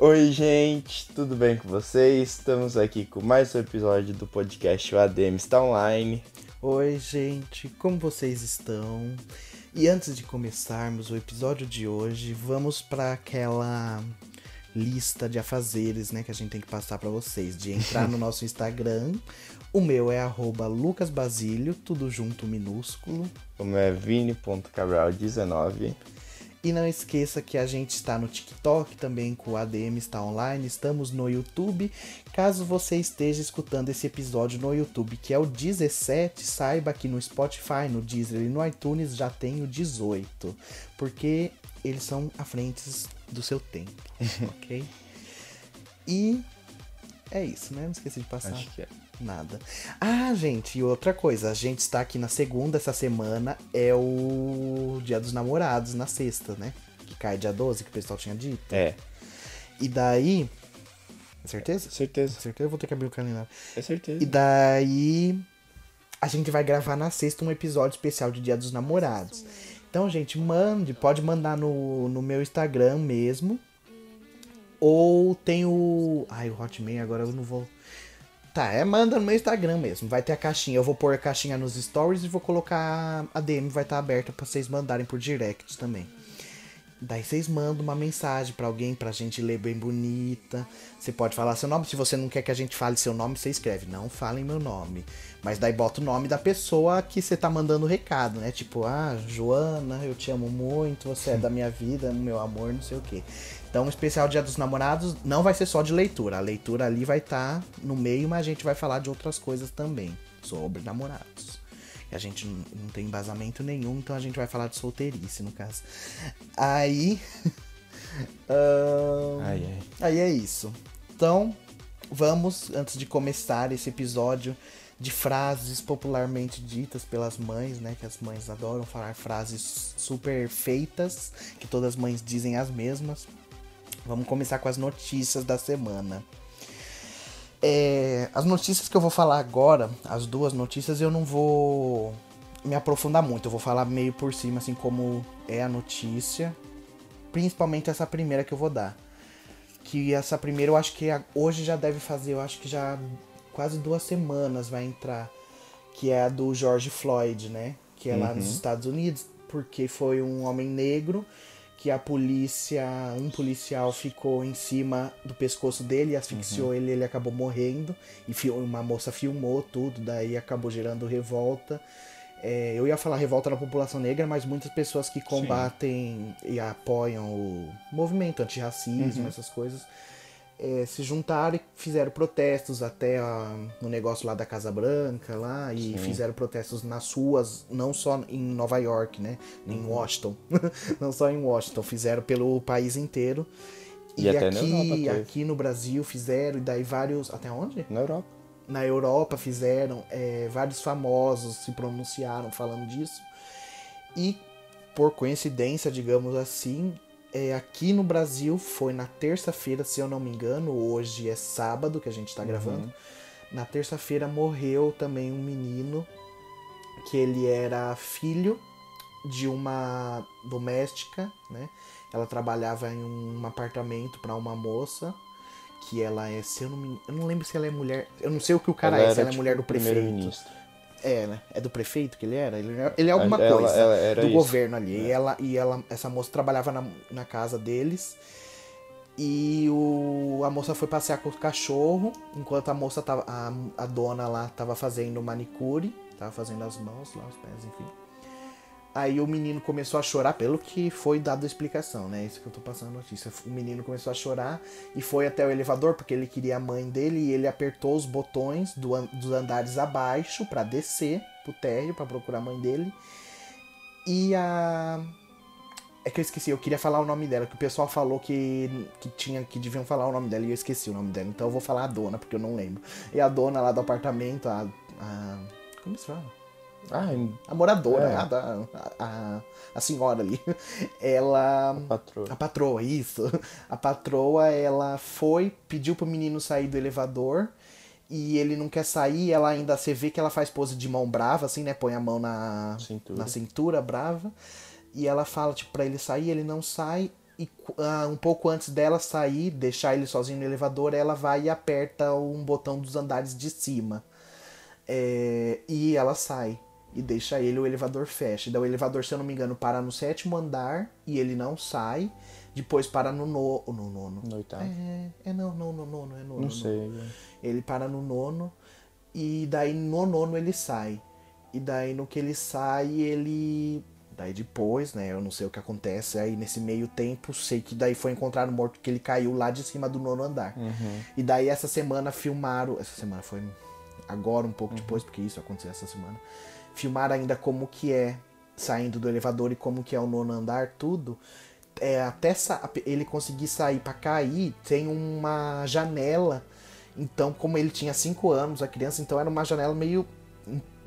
Oi, gente, tudo bem com vocês? Estamos aqui com mais um episódio do podcast O ADM está online. Oi, gente, como vocês estão? E antes de começarmos o episódio de hoje, vamos para aquela lista de afazeres, né, que a gente tem que passar para vocês, de entrar no nosso Instagram. O meu é @lucasbasilio, tudo junto minúsculo. O meu é vini.cabral19. E não esqueça que a gente está no TikTok também com o ADM está online, estamos no YouTube. Caso você esteja escutando esse episódio no YouTube, que é o 17, saiba que no Spotify, no Deezer e no iTunes já tem o 18, porque eles são à frente do seu tempo, ok? E é isso, né? Não esqueci de passar. Acho que é. Nada. Ah, gente, e outra coisa, a gente está aqui na segunda essa semana, é o Dia dos Namorados, na sexta, né? Que cai dia 12, que o pessoal tinha dito. É, E daí. Certeza? certeza. Certeza, eu vou ter que abrir o calendário. É certeza. E daí. A gente vai gravar na sexta um episódio especial de Dia dos Namorados. Então, gente, mande, pode mandar no, no meu Instagram mesmo. Ou tem o. Ai, o Hotmail agora eu não vou. Tá, é manda no meu Instagram mesmo. Vai ter a caixinha. Eu vou pôr a caixinha nos stories e vou colocar a DM, vai estar aberta pra vocês mandarem por direct também. Daí vocês mandam uma mensagem pra alguém pra gente ler bem bonita. Você pode falar seu nome. Se você não quer que a gente fale seu nome, você escreve. Não falem meu nome. Mas daí bota o nome da pessoa que você tá mandando o recado, né? Tipo, ah, Joana, eu te amo muito, você é da minha vida, meu amor, não sei o quê. Então, o especial Dia dos Namorados não vai ser só de leitura. A leitura ali vai estar no meio, mas a gente vai falar de outras coisas também sobre namorados. E a gente não tem embasamento nenhum, então a gente vai falar de solteirice, no caso. Aí. ahn, Ai, ai. Aí é isso. Então, vamos, antes de começar esse episódio de frases popularmente ditas pelas mães, né? Que as mães adoram falar frases super feitas, que todas as mães dizem as mesmas. Vamos começar com as notícias da semana. É, as notícias que eu vou falar agora, as duas notícias, eu não vou me aprofundar muito. Eu vou falar meio por cima, assim como é a notícia. Principalmente essa primeira que eu vou dar. Que essa primeira eu acho que a- hoje já deve fazer, eu acho que já quase duas semanas vai entrar. Que é a do George Floyd, né? Que é lá nos Estados Unidos. Porque foi um homem negro que a polícia, um policial ficou em cima do pescoço dele, asfixiou ele, ele acabou morrendo. E uma moça filmou tudo, daí acabou gerando revolta. É, eu ia falar revolta na população negra, mas muitas pessoas que combatem e apoiam o movimento antirracismo, essas coisas, é, se juntaram e fizeram protestos até a- no negócio lá da Casa Branca lá e fizeram protestos nas ruas, não só em Nova York, né? Em Washington. não só em Washington, fizeram pelo país inteiro. E E, até na aqui, Europa teve. aqui no Brasil fizeram, e daí vários. Até onde? Na Europa. na Europa fizeram, é, vários famosos se pronunciaram falando disso. E por coincidência, digamos assim, é, aqui no Brasil foi na terça-feira, se eu não me engano, hoje é sábado que a gente tá gravando. Na terça-feira morreu também um menino que ele era filho de uma doméstica, né? Ela trabalhava em um apartamento para uma moça que ela é, se eu não me, eu não lembro se ela é mulher, eu não sei o que o cara Ela é, se ela é tipo, mulher do prefeito. primeiro-ministro. É, né? É do prefeito que ele era? Ele, é- ele é alguma Ela- coisa ela do isso. governo ali. E, ela, e ela, essa moça trabalhava na, na casa deles. E o, a moça foi passear com o cachorro, enquanto a moça tava. A, a dona lá tava fazendo manicure, tava fazendo as mãos lá, os pés, enfim. Aí o menino começou a chorar, pelo que foi dado a explicação, né? Isso que eu tô passando a notícia. O menino começou a chorar e foi até o elevador porque ele queria a mãe dele e ele apertou os botões do an- dos andares abaixo pra descer pro térreo pra procurar a mãe dele. E a é que eu esqueci, eu queria falar o nome dela, que o pessoal falou que, que tinha que deviam falar o nome dela e eu esqueci o nome dela. Então eu vou falar a dona, porque eu não lembro. E a dona lá do apartamento, a. a como se fala? Ah, A moradora, É. a, da- a, a, a senhora ali. Ela. patroa. A patroa, isso. A patroa, ela foi, pediu pro menino sair do elevador e ele não quer sair. Ela ainda, você vê que ela faz pose de mão brava, assim, né? Põe a mão na Cintura. na cintura, brava. E ela fala, tipo, pra ele sair, ele não sai. e uh, um pouco antes dela sair, deixar ele sozinho no elevador, ela vai e aperta um botão dos andares de cima. É, e ela sai e deixa ele, o elevador fecha. Daí o elevador, se eu não me engano, para no sétimo andar e ele não sai. Depois para no, no, no nono. No oitavo. É, é não, não, no nono, é nono. Não sei. Ele para no nono e daí no nono ele sai. E daí no que ele sai, ele. Daí depois, né? Eu não sei o que acontece. Aí nesse meio tempo, sei que daí foi encontrado morto que ele caiu lá de cima do nono andar. Uhum. E daí essa semana filmaram. Essa semana foi agora, um pouco depois, porque isso aconteceu essa semana. Filmaram ainda como que é saindo do elevador e como que é o nono andar, tudo. É, até ele conseguir sair para cair, tem uma janela. Então, como ele tinha 5 anos, a criança, então era uma janela meio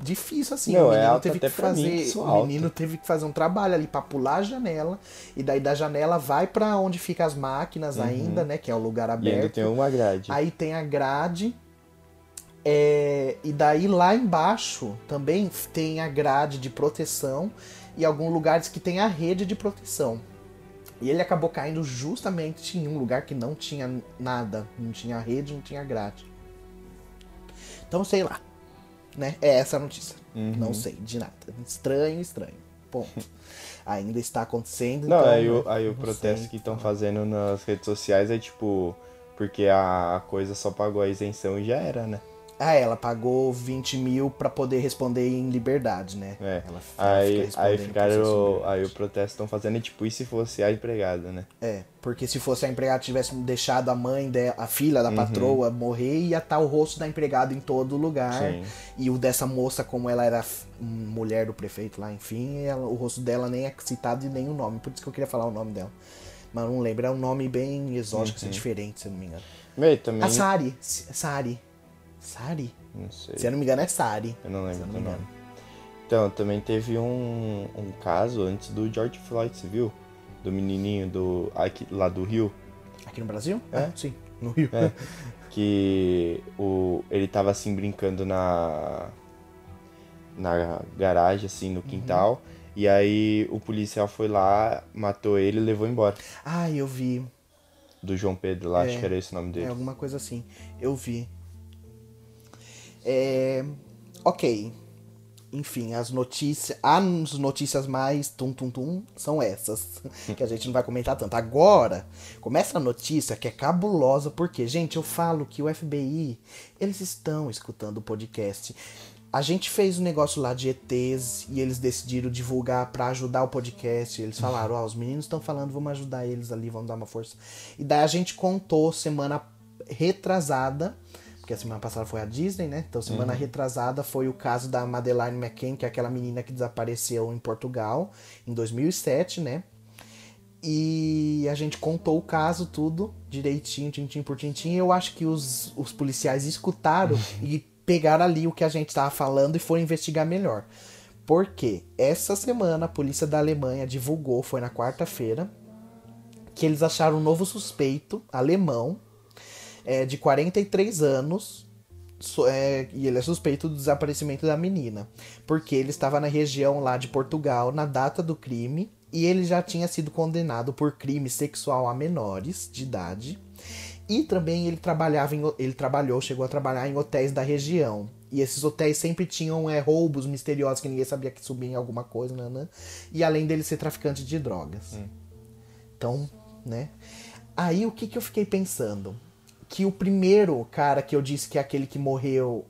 difícil assim. Não, o é menino alta teve que mim, fazer, alto. menino teve que fazer um trabalho ali para pular a janela e daí da janela vai para onde fica as máquinas ainda, né, que é o lugar Uhum. E ainda aberto. tem uma grade. Aí tem a grade. É, e daí lá embaixo também tem a grade de proteção e alguns lugares que tem a rede de proteção. E ele acabou caindo justamente em um lugar que não tinha nada, não tinha rede, não tinha grade. Então sei lá, né? É essa a notícia. Uhum. Não sei de nada. Estranho, estranho. Ponto. Ainda está acontecendo. Não, então, aí, o, aí o protesto sei. que estão fazendo nas redes sociais é tipo. Porque a coisa só pagou a isenção e já era, né? Ah, ela pagou 20 mil pra poder responder em liberdade, né? É. Ela, ela Aí, fica aí ficaram. Aí o protesto estão fazendo é tipo, e se fosse a empregada, né? É, porque se fosse a empregada tivesse deixado a mãe, de, a filha da Uhum. patroa morrer, ia estar o rosto da empregada em todo lugar. Sim. E o dessa moça, como ela era mulher do prefeito lá, enfim, ela- o rosto dela nem é citado e nem o nome. Por isso que eu queria falar o nome dela. Mas não lembro, é um nome bem exótico, Uhum. assim, diferente, se eu não me engano. Meio também. A Sari. Sari. Sari? Não sei. Se eu não me engano, é Sari. Eu não lembro do nome. engano. Então, também teve um, um caso antes do George Floyd, viu? Do menininho do, aqui, lá do Rio. Aqui no Brasil? É. Ah, sim, no Rio. É, que o, ele tava assim brincando na na garagem assim Uhum. no quintal e aí o policial foi lá matou ele e levou embora Ah, eu vi. do João Pedro lá É, acho que era esse o nome É dele alguma coisa assim. Eu vi. É. Ok. Enfim, as notícias. As notícias mais tum tum tum são essas. Que a gente não vai comentar tanto. Agora, começa a notícia que é cabulosa, porque, gente, eu falo que o FBI, eles estão escutando o podcast. A gente fez um negócio lá de ETs e eles decidiram divulgar pra ajudar o podcast. Eles falaram, ó, os meninos estão falando, vamos ajudar eles ali, vamos dar uma força. E daí a gente contou semana retrasada, porque a semana passada foi a Disney, né? Então semana retrasada foi o caso da Madeleine McCann, que é aquela menina que desapareceu em Portugal em 2007, né? E a gente contou o caso tudo direitinho, tintim por tintim. Eu acho que os, os policiais escutaram e pegaram ali o que a gente estava falando e foram investigar melhor. Porque essa semana a polícia da Alemanha divulgou, foi na quarta-feira, que eles acharam um novo suspeito alemão é, de 43 anos. so- é, e ele é suspeito do desaparecimento da menina. Porque ele estava na região lá de Portugal na data do crime. E ele já tinha sido condenado por crime sexual a menores de idade. E também ele trabalhava em, ele trabalhou, chegou a trabalhar em hotéis da região. E esses hotéis sempre tinham é, roubos misteriosos que ninguém sabia que subia em alguma coisa, né, né? E além dele ser traficante de drogas. Então, né? Aí o que, que eu fiquei pensando? Que o primeiro cara que eu disse que é aquele que morreu.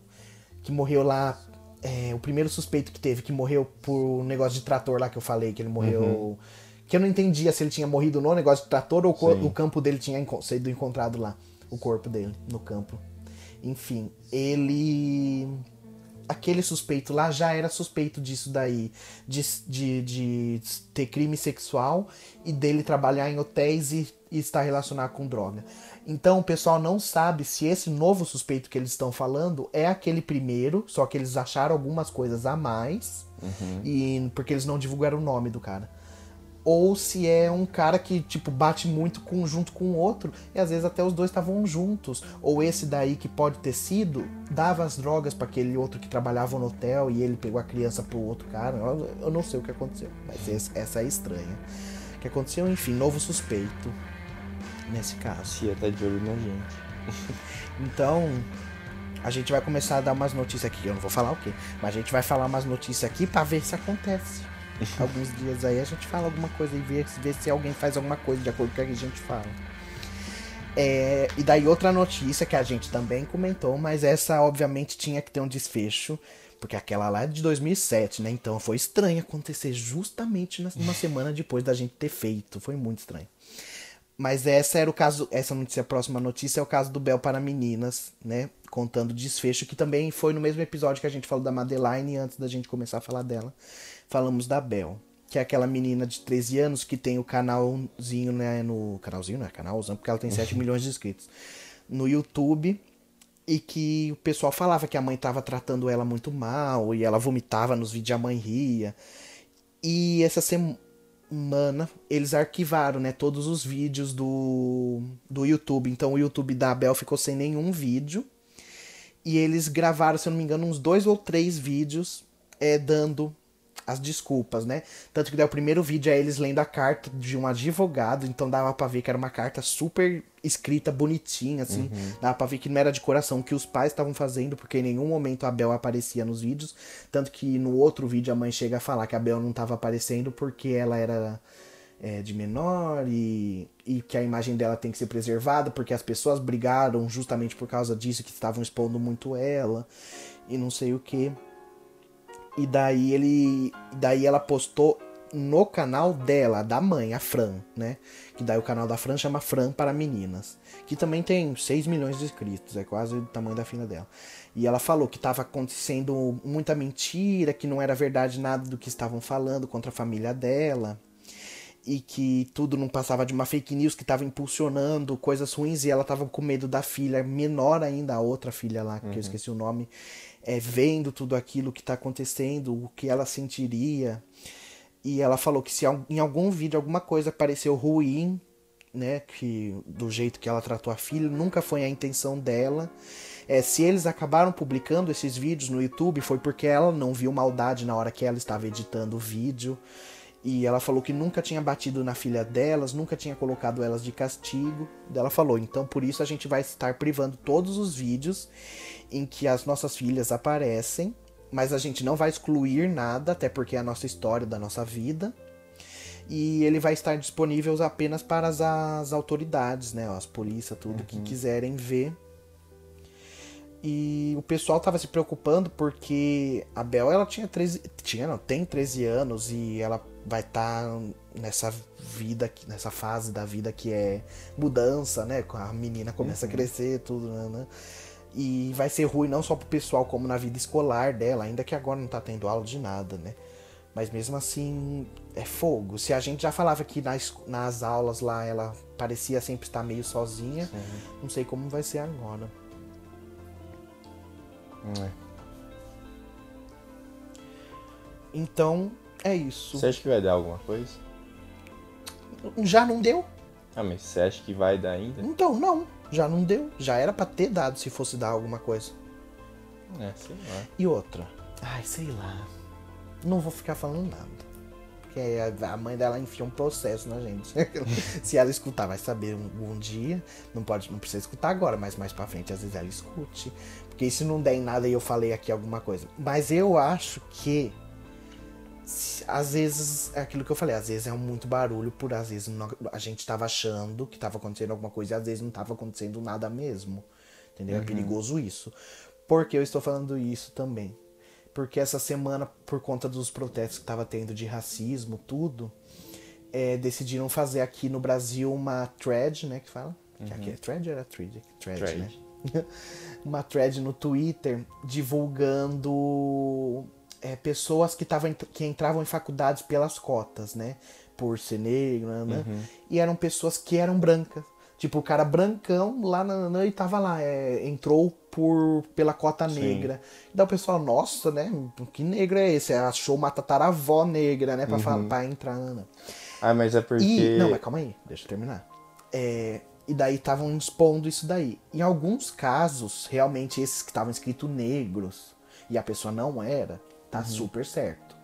Que morreu lá. é, o primeiro suspeito que teve, que morreu por um negócio de trator lá que eu falei, que ele morreu. Que eu não entendia se ele tinha morrido no negócio de trator ou Sim. o campo dele tinha sido encontrado lá. O corpo dele no campo. Enfim, ele aquele suspeito lá já era suspeito disso daí, de, de, de ter crime sexual e dele trabalhar em hotéis e, e estar relacionado com droga. Então o pessoal não sabe se esse novo suspeito que eles estão falando é aquele primeiro, só que eles acharam algumas coisas a mais, e porque eles não divulgaram o nome do cara ou se é um cara que, tipo, bate muito com, junto com o outro, e às vezes até os dois estavam juntos. Ou esse daí que pode ter sido, dava as drogas para aquele outro que trabalhava no hotel e ele pegou a criança pro outro cara. Eu, eu não sei o que aconteceu, mas esse- essa é estranha. que aconteceu, enfim, novo suspeito nesse caso. Cia tá de olho na gente. Então, a gente vai começar a dar umas notícias aqui. Eu não vou falar o quê, mas a gente vai falar umas notícias aqui para ver se acontece. Alguns dias aí a gente fala alguma coisa e vê, vê se alguém faz alguma coisa de acordo com o que a gente fala. É, e daí outra notícia que a gente também comentou, mas essa obviamente tinha que ter um desfecho, porque aquela lá é de 2007, né? Então foi estranho acontecer justamente uma semana depois da gente ter feito. Foi muito estranho. Mas essa era o caso, essa notícia, a próxima notícia é o caso do Bel para meninas, né? Contando o desfecho, que também foi no mesmo episódio que a gente falou da Madeline, antes da gente começar a falar dela. Falamos da Bel que é aquela menina de 13 anos que tem o canalzinho, né, no... Canalzinho, não é canalzão, porque ela tem 7 milhões de inscritos. No YouTube, e que o pessoal falava que a mãe estava tratando ela muito mal, e ela vomitava nos vídeos, a mãe ria. E essa semana, eles arquivaram, né, todos os vídeos do, do YouTube. Então o YouTube da Abel ficou sem nenhum vídeo. E eles gravaram, se eu não me engano, uns dois ou três vídeos é, dando as desculpas, né? Tanto que daí o primeiro vídeo é eles lendo a carta de um advogado, então dava pra ver que era uma carta super escrita, bonitinha, assim. Uhum. Dava pra ver que não era de coração, que os pais estavam fazendo, porque em nenhum momento a Bel aparecia nos vídeos. Tanto que no outro vídeo a mãe chega a falar que a Bel não tava aparecendo porque ela era é, de menor e, e que a imagem dela tem que ser preservada, porque as pessoas brigaram justamente por causa disso, que estavam expondo muito ela e não sei o que. E daí ele. Daí ela postou no canal dela, da mãe, a Fran, né? Que daí o canal da Fran chama Fran para Meninas. Que também tem 6 milhões de inscritos, é quase o tamanho da filha dela. E ela falou que estava acontecendo muita mentira, que não era verdade nada do que estavam falando contra a família dela. E que tudo não passava de uma fake news que estava impulsionando coisas ruins e ela estava com medo da filha menor ainda, a outra filha lá, que uhum. eu esqueci o nome é, vendo tudo aquilo que está acontecendo, o que ela sentiria. E ela falou que se em algum vídeo alguma coisa pareceu ruim, né, que do jeito que ela tratou a filha, nunca foi a intenção dela. É, se eles acabaram publicando esses vídeos no YouTube, foi porque ela não viu maldade na hora que ela estava editando o vídeo. E ela falou que nunca tinha batido na filha delas, nunca tinha colocado elas de castigo. Ela falou, então por isso a gente vai estar privando todos os vídeos em que as nossas filhas aparecem, mas a gente não vai excluir nada, até porque é a nossa história da nossa vida. E ele vai estar disponível apenas para as, as autoridades, né? As polícias, tudo uhum. que quiserem ver. E o pessoal tava se preocupando porque a Bel ela tinha 13, tinha não, tem 13 anos e ela vai estar tá nessa vida, nessa fase da vida que é mudança, né? A menina começa uhum. a crescer, tudo, né? né? E vai ser ruim não só pro pessoal, como na vida escolar dela, ainda que agora não tá tendo aula de nada, né? Mas mesmo assim, é fogo. Se a gente já falava que nas, nas aulas lá ela parecia sempre estar meio sozinha, Sim. não sei como vai ser agora. É. Então, é isso. Você acha que vai dar alguma coisa? Já não deu. Ah, mas você acha que vai dar ainda? Então, não. Já não deu. Já era para ter dado se fosse dar alguma coisa. É, sei lá. E outra. Ai, sei lá. Não vou ficar falando nada. Porque a mãe dela enfia um processo na gente. se ela escutar, vai saber um, um, dia. Não pode, não precisa escutar agora, mas mais para frente às vezes ela escute. Porque se não der em nada e eu falei aqui alguma coisa. Mas eu acho que às vezes é aquilo que eu falei, às vezes é muito barulho por às vezes a gente estava achando que estava acontecendo alguma coisa e às vezes não estava acontecendo nada mesmo. Entendeu? É uhum. É perigoso isso. Por que eu estou falando isso também? Porque essa semana, por conta dos protestos que estava tendo de racismo, tudo, é, decidiram fazer aqui no Brasil uma thread, né? Que fala? Uhum. Que aqui é thread ou era thread? Thread, thread. né? uma thread no Twitter divulgando é, pessoas que, tavam, que entravam em faculdades pelas cotas, né? Por ser negro, né? né? Uhum. E eram pessoas que eram brancas. Tipo, o cara brancão lá na, e tava lá, é, entrou por pela cota Sim. negra. E daí o pessoal, nossa, né? Que negro é esse? Achou uma tataravó negra, né? Pra, uhum. falar, pra entrar, né? Ah, mas é porque. E, não, mas calma aí, deixa eu terminar. É, e daí estavam expondo isso daí. Em alguns casos, realmente esses que estavam escritos negros e a pessoa não era, tá uhum. super certo.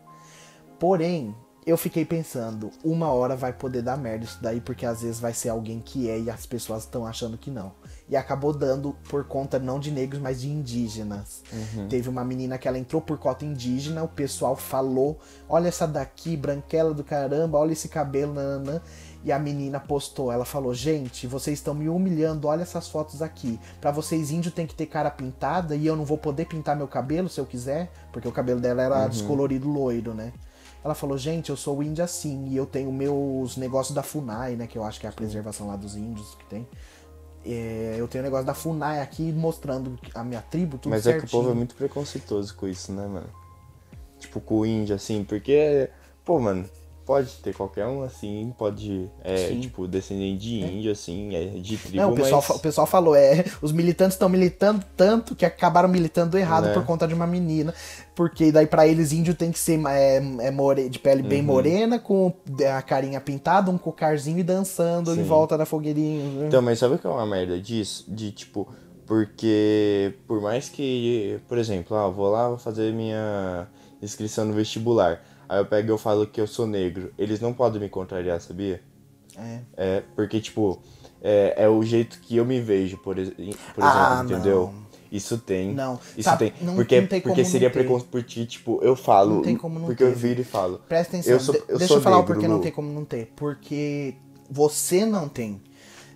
Porém, eu fiquei pensando, uma hora vai poder dar merda isso daí, porque às vezes vai ser alguém que é e as pessoas estão achando que não. E acabou dando por conta não de negros, mas de indígenas. Uhum. Teve uma menina que ela entrou por cota indígena, o pessoal falou: olha essa daqui, branquela do caramba, olha esse cabelo, nananã. E a menina postou, ela falou: "Gente, vocês estão me humilhando, olha essas fotos aqui. Para vocês índio tem que ter cara pintada e eu não vou poder pintar meu cabelo se eu quiser, porque o cabelo dela era Uhum. descolorido loiro, né? Ela falou: "Gente, eu sou índia assim e eu tenho meus negócios da FUNAI, né, que eu acho que é a preservação lá dos índios que tem. É, eu tenho um negócio da FUNAI aqui mostrando a minha tribo, tudo Mas é certinho. que o povo é muito preconceituoso com isso, né, mano? Tipo, com o índio, assim, porque, pô, mano, pode ter qualquer um, assim, pode, é, tipo, descendente de índio, assim, é de tribo, Não, o pessoal, mas... o pessoal falou, é, os militantes estão militando tanto que acabaram militando errado Né. por conta de uma menina. Porque daí pra eles índio tem que ser é, é more- de pele Uhum. bem morena, com a carinha pintada, um cocarzinho e dançando em Sim. volta da fogueirinha. Então, mas sabe o que é uma merda disso? De, tipo, porque por mais que, por exemplo, ah, vou lá, vou fazer minha inscrição no vestibular. Aí eu pego e eu falo que eu sou negro. Eles não podem me contrariar, sabia? É. É, porque, tipo, é, é o jeito que eu me vejo, por, ex- por Ah, exemplo, entendeu? não. Isso tem. Não. Isso Sabe, tem. não- porque não tem porque como seria não preconceito. Porque, tipo, eu falo. Não tem como não porque eu ter. viro e falo. Presta atenção, Eu sou, eu deixa sou eu falar o porquê não Lu. tem como não ter. Porque você não tem.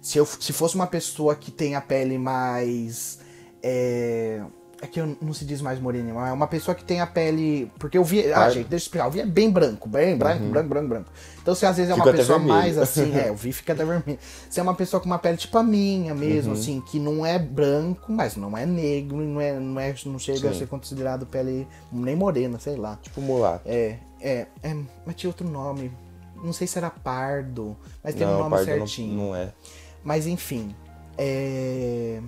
Se, eu, se fosse uma pessoa que tem a pele mais. É, é que eu não se diz mais morena, mas é uma pessoa que tem a pele. Porque eu vi. Ah, gente, deixa eu explicar. Eu vi é bem branco, bem branco, branco, branco, branco. Então, se às vezes é uma pessoa mais assim, é, eu vi fica até vermelho. Se é uma pessoa com uma pele tipo a minha mesmo, assim, que não é branco, mas não é negro, não, é, não, é, não chega a Sim. ser considerado pele nem morena, sei lá. Tipo mulato. É, é, é, mas tinha outro nome. Não sei se era pardo, mas tem um não, nome pardo certinho. Não, não é. Mas enfim, é,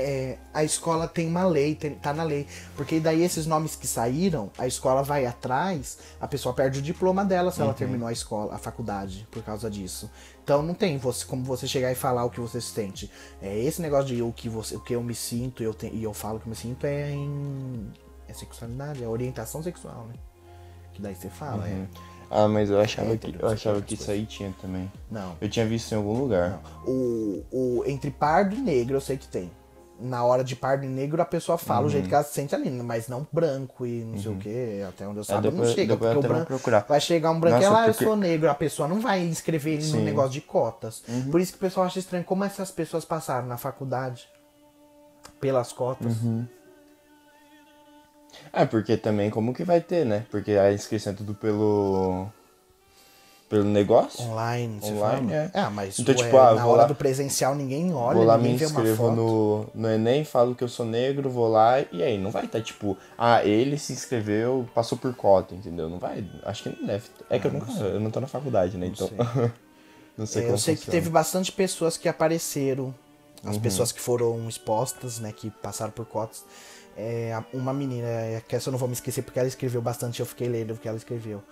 é, a escola tem uma lei, tem- tá na lei. Porque daí esses nomes que saíram, a escola vai atrás, a pessoa perde o diploma dela se ela terminou a escola, a faculdade, por causa disso. Então não tem você, como você chegar e falar o que você sente. É esse negócio de o que, você, o que eu me sinto eu te- e eu falo que eu me sinto é em. É sexualidade, é orientação sexual, né? Que daí você fala, é. Ah, mas eu achava É, que eu achava que isso aí tinha também. Não. Eu tinha visto em algum lugar. O, o, entre pardo e negro eu sei que tem. Na hora de pardo e negro a pessoa fala o jeito que ela se sente ali, mas não branco e não sei o que, até onde eu saiba não depois- chega, depois porque o branco vai chegar um branco e Nossa, ela, ah, eu porque- sou negro, a pessoa não vai escrever ele Sim. Uhum. negócio de cotas. Por isso que o pessoal acha estranho como essas pessoas passaram na faculdade pelas cotas. Uhum. Ah, porque também como que vai ter, né? Porque a inscrição é tudo pelo. Pelo negócio. Online, Online, é. Ah, mas Então, ué, tipo, ah, na hora lá- do presencial ninguém olha, vou lá, me inscrevo no, no Enem, falo que eu sou negro, vou lá e aí não vai estar tipo, ah, ele se inscreveu, passou por cota, entendeu? Não vai. Acho que não deve. É que eu nunca. Eu não tô na faculdade, né? Então. não sei É, eu sei que funciona. teve bastante pessoas que apareceram, as Uhum. pessoas que foram expostas, né, que passaram por cotas. É, uma menina, é, que essa eu não vou me esquecer porque ela escreveu bastante, eu fiquei lendo o que ela escreveu.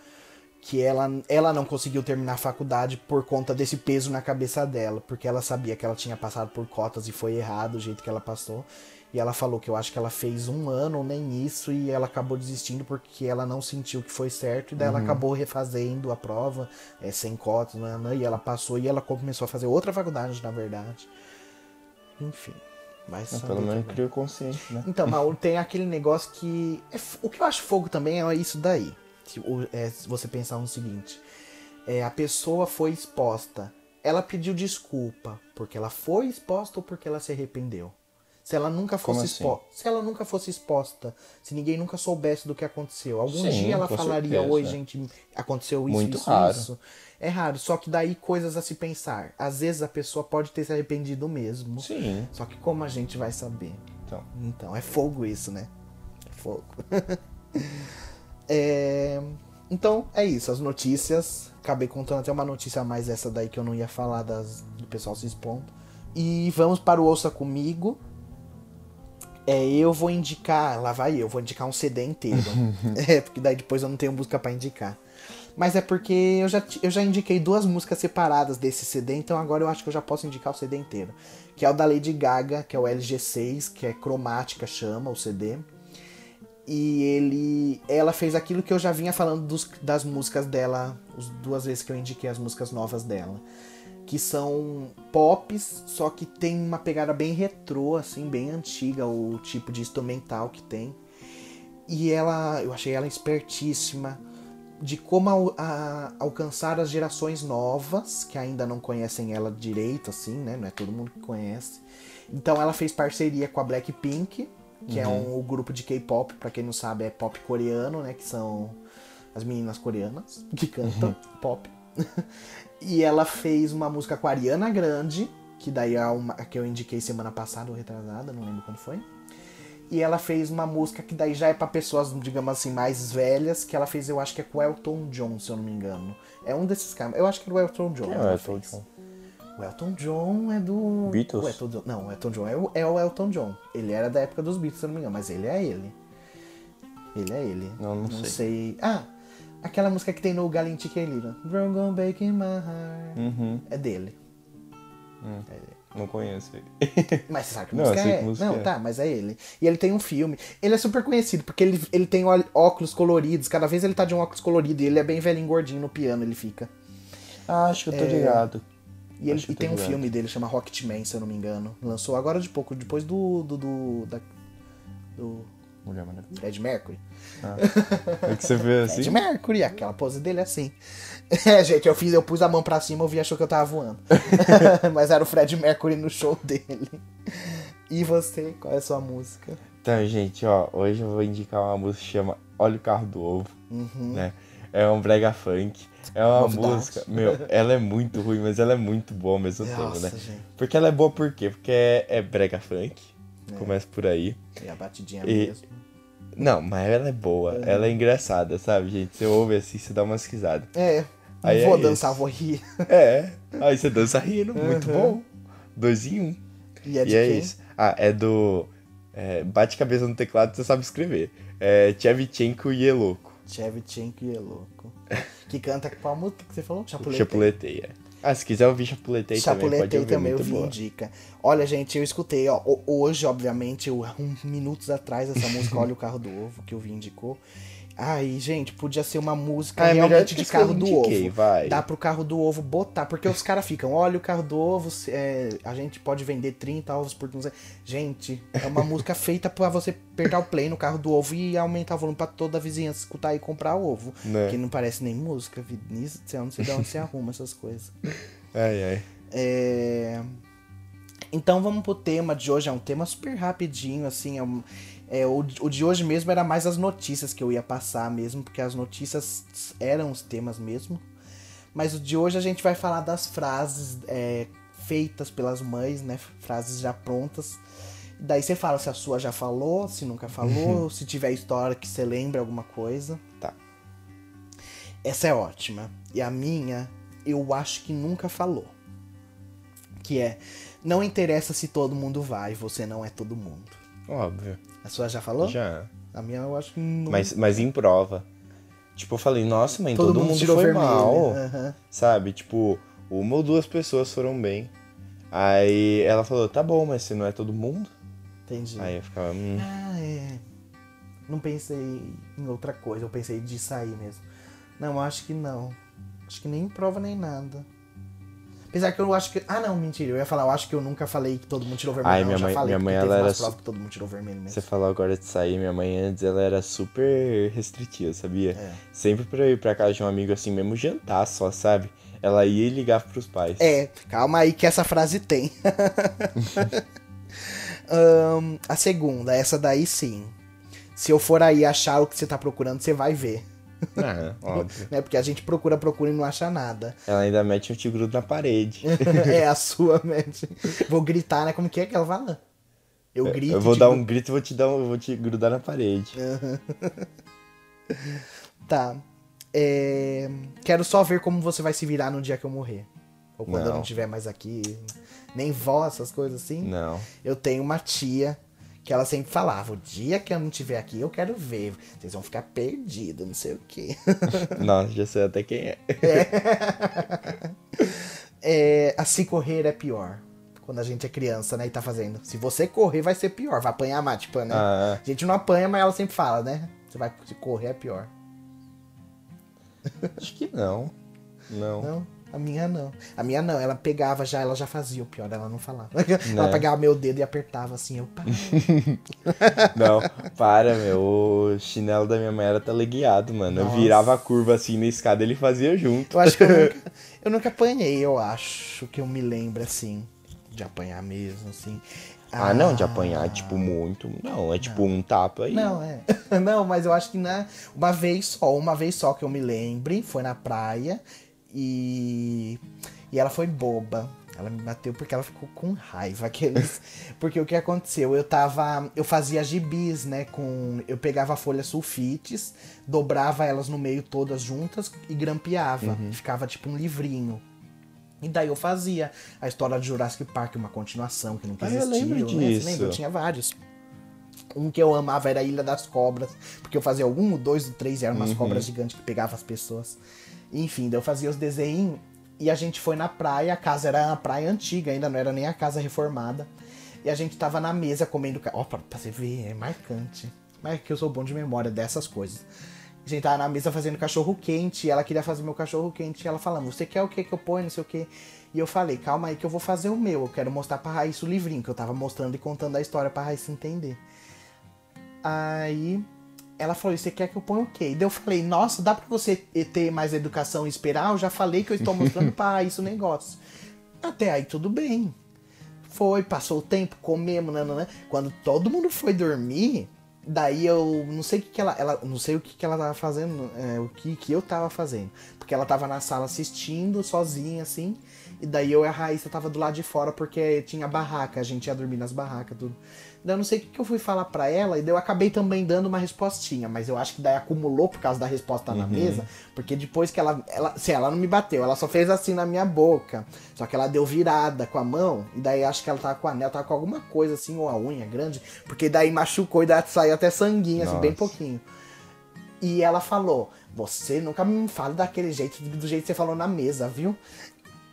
Que ela, ela não conseguiu terminar a faculdade por conta desse peso na cabeça dela, porque ela sabia que ela tinha passado por cotas e foi errado o jeito que ela passou. E ela falou que eu acho que ela fez um ano ou nem isso e ela acabou desistindo porque ela não sentiu que foi certo. E daí Uhum. ela acabou refazendo a prova, é, sem cotas, né, né, e ela passou e ela começou a fazer outra faculdade, na verdade. Enfim, mas saber pelo menos criou consciência, né? Então, mas tem aquele negócio que. é o que eu acho fogo também é isso daí. Se, é, se você pensar no seguinte: é, a pessoa foi exposta. Ela pediu desculpa porque ela foi exposta ou porque ela se arrependeu? Se ela nunca fosse assim? exposta. Se ela nunca fosse exposta, se ninguém nunca soubesse do que aconteceu, algum Sim, dia ela falaria, certeza. oi, gente, aconteceu isso, Muito isso, raro. isso. É raro, só que daí coisas a se pensar. Às vezes a pessoa pode ter se arrependido mesmo. Sim. Só que como a gente vai saber? Então. Então, é fogo isso, né? É fogo. É, Então, é isso. As notícias. Acabei contando até uma notícia a mais essa daí que eu não ia falar das... do pessoal se expondo. E vamos para o Ouça Comigo. É, eu vou indicar. Lá vai eu, vou indicar um CD inteiro. é, porque daí depois eu não tenho música pra indicar. Mas é porque eu já, eu já indiquei duas músicas separadas desse CD, então agora eu acho que eu já posso indicar o CD inteiro. Que é o da Lady Gaga, que é o LG6, que é cromática, chama o CD. E ele. Ela fez aquilo que eu já vinha falando dos, das músicas dela, as duas vezes que eu indiquei as músicas novas dela. Que são pops, só que tem uma pegada bem retrô, assim, bem antiga, o tipo de instrumental que tem. E ela. Eu achei ela espertíssima de como a, a, alcançar as gerações novas, que ainda não conhecem ela direito, assim, né? Não é todo mundo que conhece. Então ela fez parceria com a Blackpink, que é uhum. é um, um grupo de K-pop, para quem não sabe, é pop coreano, né? Que são as meninas coreanas que cantam uhum. pop. e ela fez uma música com a Ariana Grande, que daí é uma que eu indiquei semana passada ou retrasada, não lembro quando foi. E ela fez uma música que daí já é para pessoas, digamos assim, mais velhas, que ela fez, eu acho que é com o Elton John, se eu não me engano. É um desses caras. Eu acho que é o Elton John. é o Elton John? O Elton John é do. Beatles? O Elton. Não, o Elton John é o, é o Elton John. Ele era da época dos Beatles, se não me engano, mas ele é ele. Ele é ele. Não, não, não sei. sei. Ah, aquela música que tem no Galinti Kelly. Dragon Baking My Heart. Uhum. É dele. Hum. É dele. Não conheço ele. Mas você sabe que música não, é? música não, é. tá, mas é ele. E ele tem um filme. Ele é super conhecido, porque ele, ele tem óculos coloridos. Cada vez ele tá de um óculos colorido. E ele é bem velhinho gordinho no piano, ele fica. Ah, acho que eu tô é... ligado. E, ele, e tem um ligado. filme dele, chama Rocketman, se eu não me engano. Lançou agora de pouco, depois do. do. do, da, do Mulher Maravilha. Fred Mercury. Ah, é que você vê assim? Fred Mercury, aquela pose dele é assim. É, gente, eu fiz, eu pus a mão pra cima, eu vi, achou que eu tava voando. Mas era o Fred Mercury no show dele. E você, qual é a sua música? Então, gente, ó, hoje eu vou indicar uma música que chama Olha o Carro do Ovo, uhum. né? É um brega funk. É uma música, meu, ela é muito ruim, mas ela é muito boa ao mesmo Nossa, tempo, né? Gente. Porque ela é boa por quê? Porque é, é brega funk, é. começa por aí. E a batidinha e... mesmo. Não, mas ela é boa, uhum. ela é engraçada, sabe, gente? Você ouve assim, você dá umas risadas. É, Aí vou é dançar, isso. vou rir. É, aí você dança rindo, muito uhum. bom. Dois em um. E é de e é isso. Ah, é do. É, bate cabeça no teclado, você sabe escrever. É Chevchenko e Eloco. Chevchenko e Eloco. que canta qual música que você falou? Chapuleteia. Chapuleteia. Ah, se quiser ouvir Chapuletei, Chapuletei também, pode ouvir, também eu vi indica. Olha, gente, eu escutei, ó, hoje, obviamente, um, minutos atrás, essa música Olha o Carro do Ovo, que o Vi indicou. Ai, gente, podia ser uma música ah, é realmente de carro do ovo. Vai. Dá pro carro do ovo botar, porque os caras ficam, olha o carro do ovo, é, a gente pode vender 30 ovos por Gente, é uma música feita para você pegar o play no carro do ovo e aumentar o volume pra toda a vizinhança escutar e comprar ovo. Né? Que não parece nem música, céu, não sei de onde você arruma essas coisas. Ai, ai. É... Então vamos pro tema de hoje, é um tema super rapidinho, assim, é um é, o, o de hoje mesmo era mais as notícias que eu ia passar mesmo, porque as notícias eram os temas mesmo. Mas o de hoje a gente vai falar das frases é, feitas pelas mães, né? Frases já prontas. Daí você fala se a sua já falou, se nunca falou, se tiver história que você lembra alguma coisa. Tá. Essa é ótima. E a minha, eu acho que nunca falou. Que é: Não interessa se todo mundo vai, você não é todo mundo. Óbvio. A sua já falou? Já. A minha eu acho que não. Mas, mas em prova. Tipo, eu falei, nossa, mãe, todo, todo mundo, mundo foi vermelho. mal. Uhum. Sabe? Tipo, uma ou duas pessoas foram bem. Aí ela falou, tá bom, mas se não é todo mundo. Entendi. Aí eu ficava. Hum. Ah, é. Não pensei em outra coisa, eu pensei de sair mesmo. Não, acho que não. Acho que nem em prova nem nada. Apesar que eu acho que. Ah, não, mentira. Eu ia falar, eu acho que eu nunca falei que todo mundo tirou vermelho. Ai, minha mãe, minha mãe ela era. Su... que todo mundo tirou vermelho mesmo. Você falou agora de sair, minha mãe antes ela era super restritiva, sabia? É. Sempre pra ir pra casa de um amigo assim, mesmo jantar só, sabe? Ela ia e ligava pros pais. É, calma aí que essa frase tem. um, a segunda, essa daí sim. Se eu for aí achar o que você tá procurando, você vai ver. Ah, óbvio. né? Porque a gente procura, procura e não acha nada. Ela ainda mete um te grudo na parede. é, a sua mete. Vou gritar, né? Como que é que ela fala? Eu grito. Eu vou dar um grito e vou te dar um, vou te grudar na parede. tá. É... Quero só ver como você vai se virar no dia que eu morrer. Ou quando não. eu não estiver mais aqui. Nem vó, essas coisas assim. Não. Eu tenho uma tia que ela sempre falava, o dia que eu não estiver aqui, eu quero ver. Vocês vão ficar perdidos, não sei o quê. Nossa, já sei até quem é. é. é assim correr é pior. Quando a gente é criança, né? E tá fazendo. Se você correr, vai ser pior. Vai apanhar mais, tipo, né? Ah, A gente não apanha, mas ela sempre fala, né? Você vai se correr é pior. acho que não. Não. Não, a minha não. A minha não, ela pegava já, ela já fazia o pior, ela não falava. Ela Né? pegava meu dedo e apertava assim, eu. Não, para, meu. O chinelo da minha mãe era teleguiado, mano. Eu Nossa. virava a curva assim na escada ele fazia junto. Eu acho que eu nunca, eu nunca apanhei, eu acho que eu me lembro assim. De apanhar mesmo, assim. Ah, não, de apanhar, tipo, muito. Não, é tipo um tapa aí. Não, é. Não, mas eu acho que na, uma vez só, uma vez só que eu me lembre, foi na praia e. E ela foi boba. Ela me bateu porque ela ficou com raiva. Aqueles... Porque o que aconteceu? Eu tava. Eu fazia gibis, né? Com. Eu pegava folhas sulfites, dobrava elas no meio todas juntas e grampeava. Ficava tipo um livrinho. E daí eu fazia a história de Jurassic Park, uma continuação que nunca Ah, eu existiu. lembro né? Disso. lembra? Eu tinha vários. Um que eu amava era a Ilha das Cobras, porque eu fazia um, o dois, três, e eram umas cobras gigantes que pegavam as pessoas. Enfim, eu fazia os desenhos e a gente foi na praia, a casa era uma praia antiga, ainda não era nem a casa reformada. E a gente tava na mesa comendo. Ó, pra, você ver, é marcante. Mas é que eu sou bom de memória dessas coisas. A gente tava na mesa fazendo cachorro quente, e ela queria fazer meu cachorro quente, e ela falando, você quer o que que eu ponho, não sei o que. E eu falei, calma aí que eu vou fazer o meu, eu quero mostrar pra Raíssa o livrinho, que eu tava mostrando e contando a história pra Raíssa entender. Aí ela falou, você quer que eu ponha o quê? E daí eu falei, nossa, dá pra você ter mais educação e esperar? Eu já falei que eu estou mostrando pra Raíssa o negócio. Até aí tudo bem. Foi, passou o tempo, comemos, nananã. Quando todo mundo foi dormir, daí eu não sei o que, que ela, ela. Não sei o que, que ela tava fazendo, é, o que, que eu tava fazendo. Porque ela tava na sala assistindo, sozinha, assim. E daí eu e a Raíssa tava do lado de fora porque tinha barraca, a gente ia dormir nas barracas, tudo. Daí eu não sei o que, que eu fui falar pra ela, e daí eu acabei também dando uma respostinha, mas eu acho que daí acumulou por causa da resposta na mesa, porque depois que ela, ela. Se ela não me bateu, ela só fez assim na minha boca. Só que ela deu virada com a mão, e daí acho que ela tava com o anel, tava com alguma coisa assim, ou a unha grande, porque daí machucou e daí saiu até sanguinho, assim, bem pouquinho. E ela falou: Você nunca me fala daquele jeito, do jeito que você falou na mesa, viu?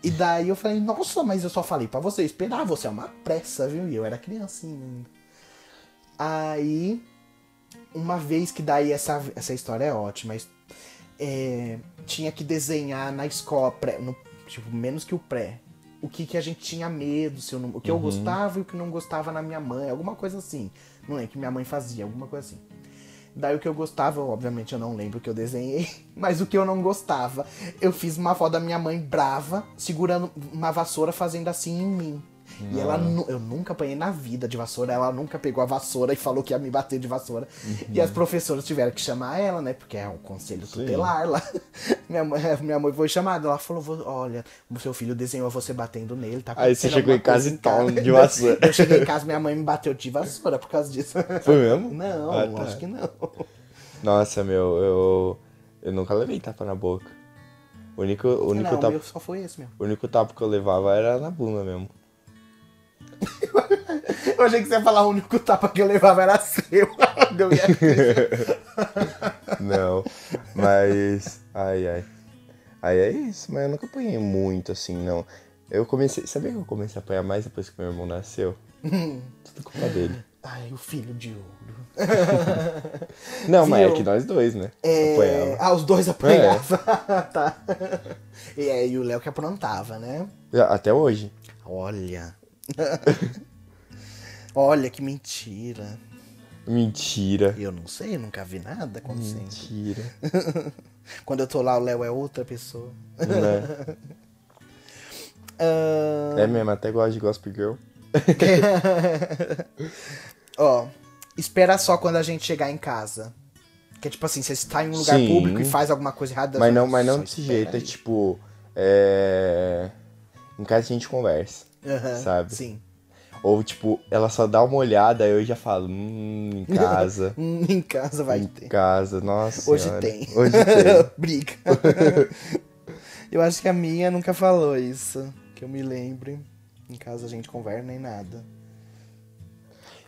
E daí eu falei: Nossa, mas eu só falei pra você esperar, você é uma pressa, viu? E eu era criancinha ainda. Aí, uma vez que daí essa, essa história é ótima, é, tinha que desenhar na escola, pré, no, tipo, menos que o pré. O que, que a gente tinha medo, se eu não- o que eu gostava e o que não gostava na minha mãe, alguma coisa assim. Não é que minha mãe fazia, alguma coisa assim. Daí o que eu gostava, obviamente eu não lembro o que eu desenhei, mas o que eu não gostava, eu fiz uma foto da minha mãe brava, segurando uma vassoura fazendo assim em mim. E ela, eu nunca apanhei na vida de vassoura, ela nunca pegou a vassoura e falou que ia me bater de vassoura. E as professoras tiveram que chamar ela, né? Porque é um conselho tutelar lá. Minha mãe, minha mãe foi chamada, ela falou: "Vo- Olha, o seu filho desenhou você batendo nele, tá Aí você chegou em casa e toma casa." de vassoura. Eu cheguei em casa, minha mãe me bateu de vassoura por causa disso. Foi mesmo? Não, Ah, tá. acho que não. Nossa, meu, eu. Eu nunca levei tapa na boca. O único, o único, não, tapa, só foi esse mesmo. o único tapa que eu levava era na bunda mesmo. Eu achei que você ia falar o único tapa que eu levava era seu. Deu. Não, mas. Ai, ai. Aí é isso, mas eu nunca apanhei muito assim, não. Eu comecei. Sabia que eu comecei a apanhar mais depois que meu irmão nasceu? Tudo culpa dele. Ai, o filho de ouro. Não, mas é Viu? que nós dois, né? É... Apanhava. Ah, os dois apanhavam. tá. E aí o Léo que aprontava, né? Até hoje. Olha. Olha que mentira. Mentira. Eu não sei, eu nunca vi nada acontecendo. Mentira. Quando eu tô lá, o Léo é outra pessoa. né? Ah, É mesmo, até gosto de Gospel Girl. Ó, espera só quando a gente chegar em casa. Que é tipo assim, você está em um lugar Sim. público e faz alguma coisa errada. Mas não, mas não desse jeito, é aí. tipo. É. Em casa a gente conversa. Aham, sabe? Sim. Ou tipo, ela só dá uma olhada, aí eu já falo, hum, em casa. Hum, em casa vai em ter. casa, nossa. Hoje senhora. tem. Hoje tem. Briga. eu acho que a minha nunca falou isso. Que eu me lembre. Em casa a gente conversa nem nada.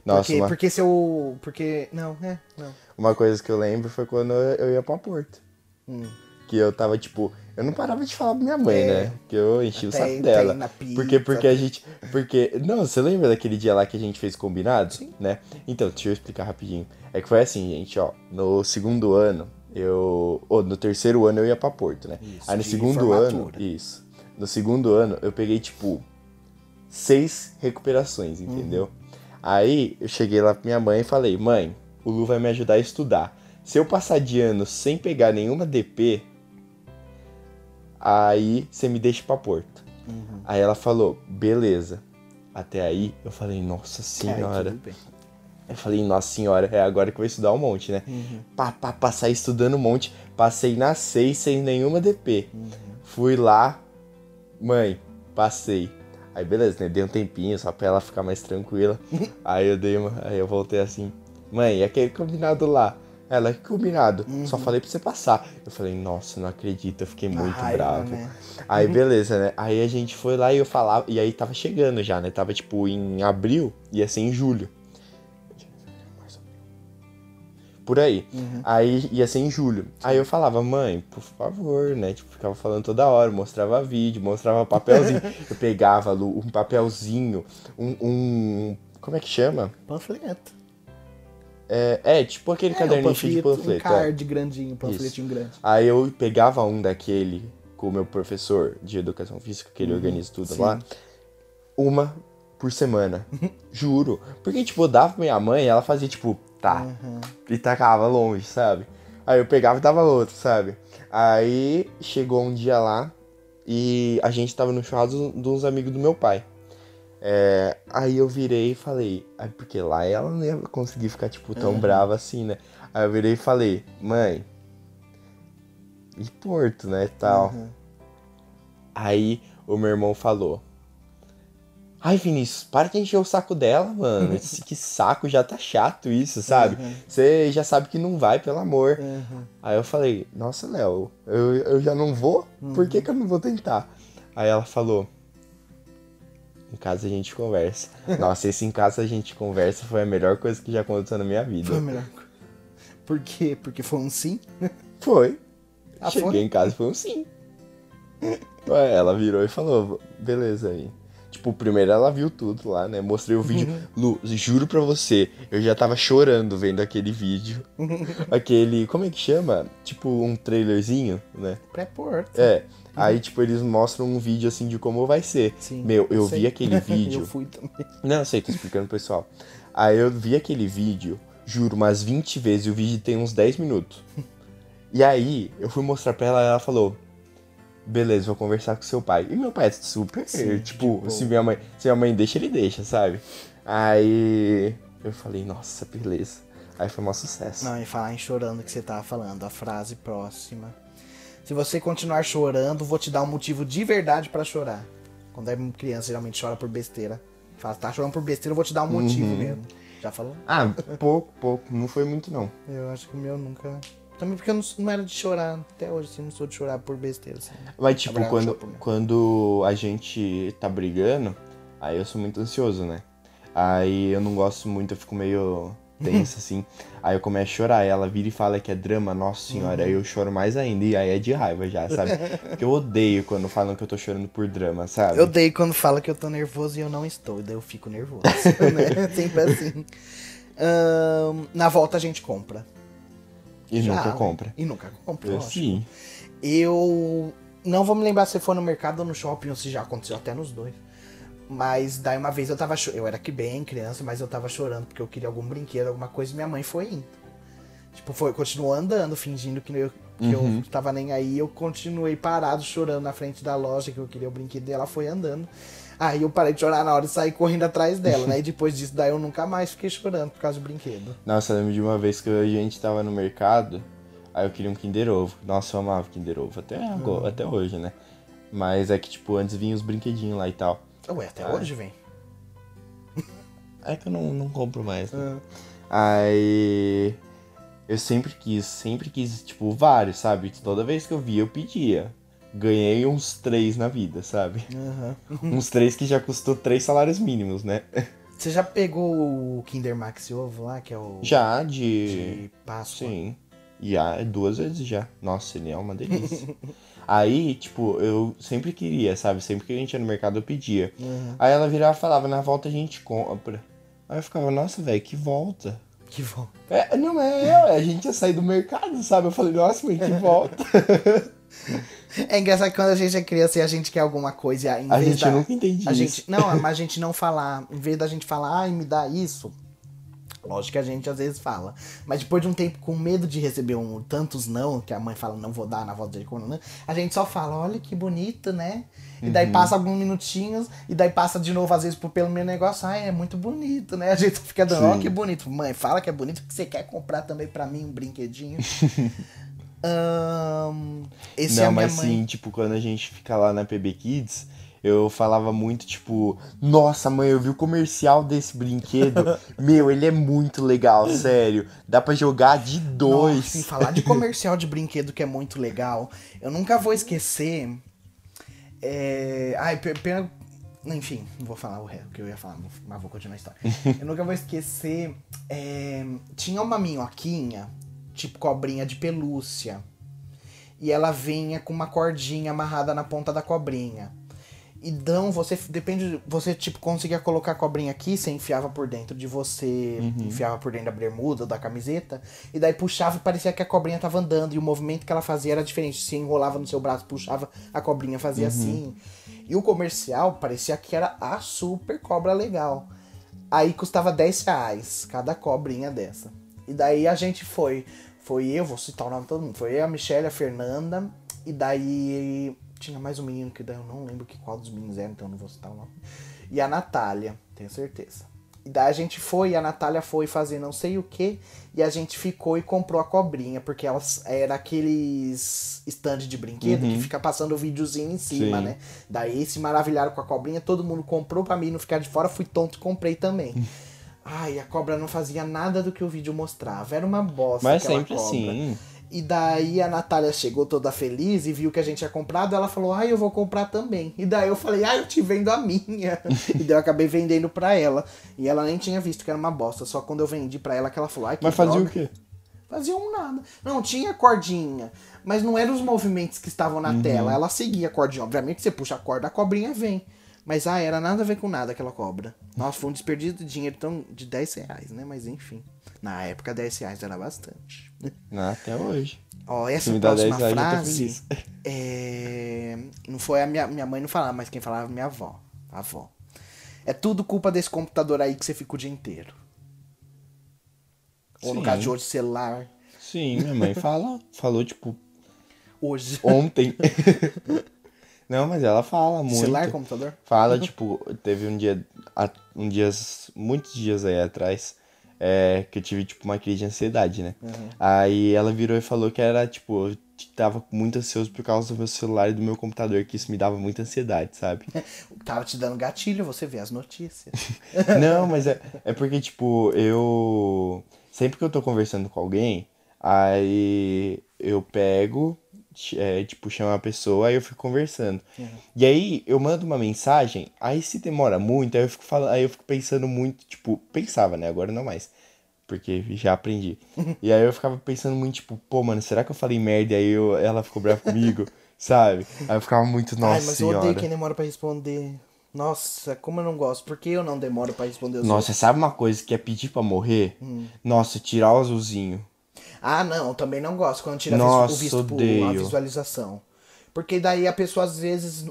Nossa, porque, uma, porque se eu. Porque. Não, é, não. uma coisa que eu lembro foi quando eu ia pra Porto. Hum. que eu tava, tipo, eu não parava de falar pra minha mãe, É. né? Que eu enchi o Até saco entrei dela. pizza, Porque, porque a gente. Porque. Não, você lembra daquele dia lá que a gente fez combinado? Sim. Né? Então, deixa eu explicar rapidinho. É que foi assim, gente, ó. No segundo ano, eu. Ou no terceiro ano eu ia pra Porto, né? Isso, Aí no segundo ano. formatura. Isso. No segundo ano, eu peguei, tipo, seis recuperações, entendeu? Uhum. Aí eu cheguei lá pra minha mãe e falei, mãe, o Lu vai me ajudar a estudar. Se eu passar de ano sem pegar nenhuma DP, aí você me deixa pra Porto. Uhum. Aí ela falou, beleza. Até aí eu falei, nossa senhora. Eu falei, nossa senhora, é agora que eu vou estudar um monte, né? Uhum. Pá, pá, passar estudando um monte. Passei na 6 sem nenhuma DP. Uhum. Fui lá, mãe, passei. Aí beleza, né? Dei um tempinho só pra ela ficar mais tranquila. aí eu dei uma. Aí eu voltei assim, mãe, e aquele combinado lá? Ela, que combinado? Só falei pra você passar. Eu falei, nossa, não acredito, eu fiquei muito raiva, bravo. né? Aí beleza, né? Aí a gente foi lá e eu falava. E aí tava chegando já, né? Tava tipo em abril, ia ser em julho. Por aí. Aí ia ser em julho. Aí eu falava, mãe, por favor, né? Tipo, ficava falando toda hora, mostrava vídeo, mostrava papelzinho. eu pegava, Lu, um papelzinho, um, um- Como é que chama? Panfleto. É, é tipo aquele É, caderninho cheio de panfleto, panfleto. Um é. card grandinho, um panfletinho grande. Aí eu pegava um daquele com o meu professor de educação física, que ele organiza tudo Uhum. sim. lá, uma por semana. Juro. Porque, tipo, eu dava pra minha mãe e ela fazia, tipo, tá. Uhum. E tacava longe, sabe? Aí eu pegava e dava outro, sabe? Aí chegou um dia lá e a gente tava no churrasco de uns amigos do meu pai. É, aí eu virei e falei, aí porque lá ela não ia conseguir ficar, tipo, tão brava assim, né? Aí eu virei e falei, mãe, e Porto, né, tal. Uhum. Aí o meu irmão falou, ai Vinícius, para de encher o saco dela, mano, Esse- que saco, já tá chato isso, sabe? Você já sabe que não vai, pelo amor. Uhum. Aí eu falei, nossa, Léo, eu, eu já não vou? Por que, que eu não vou tentar? Aí ela falou, em casa a gente conversa. Nossa, esse em casa a gente conversa foi a melhor coisa que já aconteceu na minha vida. Foi a melhor coisa. Por quê? Porque foi um sim? Foi. Ah, Cheguei foi? em casa e foi um sim. Ué, ela virou e falou, beleza aí. Tipo, primeiro ela viu tudo lá, né? Mostrei o vídeo. Lu, juro pra você, eu já tava chorando vendo aquele vídeo. aquele, como é que chama? Tipo um trailerzinho, né? Pré-porto. É. Aí, tipo, eles mostram um vídeo assim de como vai ser. Sim, Meu, eu vi aquele vídeo. eu fui também. Não, sei, tô explicando pro pessoal. Aí eu vi aquele vídeo, juro, umas 20 vezes, e o vídeo tem uns 10 minutos. E aí, eu fui mostrar pra ela e ela falou: Beleza, vou conversar com seu pai. E meu pai é super, Sim, tipo, tipo- se minha mãe. Se minha mãe deixa, ele deixa, sabe? Aí eu falei, nossa, beleza. Aí foi um sucesso. Não, e falar em chorando que você tava falando, a frase próxima. Se você continuar chorando, vou te dar um motivo de verdade pra chorar. Quando é criança, geralmente chora por besteira. Fala, tá chorando por besteira, eu vou te dar um motivo Uhum. mesmo. Já falou? Ah, pouco, pouco. Não foi muito, não. Eu acho que o meu nunca. Também porque eu não, não era de chorar. Até hoje, assim, não sou de chorar por besteira. Assim. Mas, tipo, quando, quando a gente tá brigando, aí eu sou muito ansioso, né? Aí eu não gosto muito, eu fico meio tenso, assim. Aí eu começo a chorar, ela vira e fala que é drama, nossa senhora, aí eu choro mais ainda, e aí é de raiva já, sabe? Porque eu odeio quando falam que eu tô chorando por drama, sabe? Eu odeio quando fala que eu tô nervoso e eu não estou. Daí eu fico nervoso. né? Sempre assim. Ahn, na volta a gente compra. E Já, nunca né? compra. E nunca compra, Eu, sim. Eu não vou me lembrar se foi no mercado ou no shopping, ou se já aconteceu até nos dois. Mas daí uma vez eu tava Eu era que bem criança, mas eu tava chorando porque eu queria algum brinquedo, alguma coisa, e minha mãe foi indo. Tipo, foi, continuou andando, fingindo que, eu, que Uhum. eu tava nem aí. Eu continuei parado, chorando na frente da loja que eu queria o brinquedo e ela foi andando. Aí eu parei de chorar na hora e saí correndo atrás dela, né? E depois disso, daí eu nunca mais fiquei chorando por causa do brinquedo. Nossa, eu lembro de uma vez que a gente tava no mercado, aí eu queria um Kinder Ovo. Nossa, eu amava Kinder Ovo, até, agora, até hoje, né? Mas é que, tipo, antes vinha os brinquedinhos lá e tal. Ué, até Ah. hoje vem. É que eu não, não compro mais, né? Ah. Aí eu sempre quis, sempre quis, tipo, vários, sabe? Toda vez que eu via, eu pedia. Ganhei uns três na vida, sabe? Aham. uns três que já custou três salários mínimos, né? Você já pegou o Kinder Maxi Ovo lá, que é o Já de. de Páscoa? Sim. Já, duas vezes já. Nossa, ele é uma delícia. Aí, tipo, eu sempre queria, sabe? Sempre que a gente ia no mercado eu pedia. Uhum. Aí ela virava e falava, na volta a gente compra. Aí eu ficava, nossa, velho, que volta. Que bom. É, não é, a gente ia sair do mercado, sabe? Eu falei, nossa, mãe, que volta. É engraçado que quando a gente é criança e a gente quer alguma coisa, em A gente da, nunca entende a isso. Gente, não, mas a gente não falar, em vez da gente falar, ai, me dá isso. Lógico que a gente às vezes fala. Mas depois de um tempo com medo de receber um, tantos não, que a mãe fala, não vou dar na voz dele, como não, a gente só fala, olha que bonito, né? E daí passa alguns minutinhos, e daí passa de novo, às vezes, por pelo meu negócio, ai, é muito bonito, né? A gente fica dando, ó, Sim. que bonito. Mãe, fala que é bonito, porque você quer comprar também pra mim um brinquedinho. Ahn, esse é não, minha mas mãe. sim, tipo, quando a gente fica lá na PB Kids, eu falava muito, tipo, nossa, mãe, eu vi o comercial desse brinquedo. Meu, ele é muito legal, sério. Dá pra jogar de dois. Nossa, falar de comercial de brinquedo que é muito legal. Eu nunca vou esquecer. É... Ai, pe- pena. Enfim, não vou falar o resto que eu ia falar, mas vou continuar a história. eu nunca vou esquecer. é, Tinha uma minhoquinha, tipo cobrinha de pelúcia. E ela vinha com uma cordinha amarrada na ponta da cobrinha. Então, você depende, você tipo conseguia colocar a cobrinha aqui, você enfiava por dentro de você, enfiava por dentro da bermuda da camiseta, e daí puxava e parecia que a cobrinha tava andando, e o movimento que ela fazia era diferente. Se enrolava no seu braço, puxava, a cobrinha fazia assim. E o comercial parecia que era a super cobra legal. Aí custava 10 reais cada cobrinha dessa. E daí a gente foi. Foi eu, vou citar o nome de todo mundo. Foi eu, a Michelle, a Fernanda. E daí tinha mais um menino que daí eu não lembro que qual dos meninos era, então não vou citar o nome. E a Natália, tenho certeza. E daí a gente foi, e a Natália foi fazer não sei o que, e a gente ficou e comprou a cobrinha, porque elas era aqueles stand de brinquedo que fica passando o videozinho em cima, Sim. né? Daí se maravilharam com a cobrinha, todo mundo comprou pra mim não ficar de fora, fui tonto e comprei também. Ai, a cobra não fazia nada do que o vídeo mostrava. Era uma bosta. Mas aquela sempre cobra. assim. E daí a Natália chegou toda feliz e viu que a gente tinha comprado. Ela falou, ai, eu vou comprar também. E daí eu falei, ai, eu te vendo a minha. e daí eu acabei vendendo pra ela. E ela nem tinha visto que era uma bosta. Só quando eu vendi pra ela que ela falou, ai, que Mas fazia droga. o quê? Fazia um nada. Não, tinha cordinha. Mas não eram os movimentos que estavam Uhum. na tela. Ela seguia a cordinha. Obviamente, você puxa a corda, a cobrinha vem. Mas, ah, era nada a ver com nada aquela cobra. Nossa, foi um desperdício de dinheiro tão, de 10 reais, né? Mas enfim. Na época, 10 reais era bastante. Até hoje. Ó, essa me dá 10 próxima reais, frase. É... Não foi a minha, minha mãe não falava, mas quem falava minha avó. A avó. É tudo culpa desse computador aí que você fica o dia inteiro. Ou no Sim. caso de hoje, celular. Sim, minha mãe fala, falou, tipo, Hoje. ontem. Não, mas ela fala muito. Celular, computador? Fala, tipo, teve um dia, um dias, muitos dias aí atrás, é, que eu tive, tipo, uma crise de ansiedade, né? Aí ela virou e falou que era, tipo, eu tava muito ansioso por causa do meu celular e do meu computador, que isso me dava muita ansiedade, sabe? Tava te dando gatilho, você vê as notícias. Não, mas é, é porque, tipo, eu. Sempre que eu tô conversando com alguém, aí eu pego, é, tipo, chamo a pessoa, aí eu fico conversando. E aí eu mando uma mensagem, aí se demora muito, aí eu fico falando, aí eu fico pensando muito, tipo, pensava, né? Agora não mais. Porque já aprendi. E aí eu ficava pensando muito, tipo, pô, mano, será que eu falei merda e aí eu, ela ficou brava comigo? Sabe? Aí eu ficava muito, nossa Ai, mas eu senhora. odeio quem demora pra responder. Nossa, como eu não gosto. Por que eu não demoro pra responder os Nossa, sabe uma coisa que é pedir pra morrer? Hum. Nossa, tirar o azulzinho. Ah, não, também não gosto quando tira Nossa, o visto por odeio. uma visualização. Porque daí a pessoa, às vezes,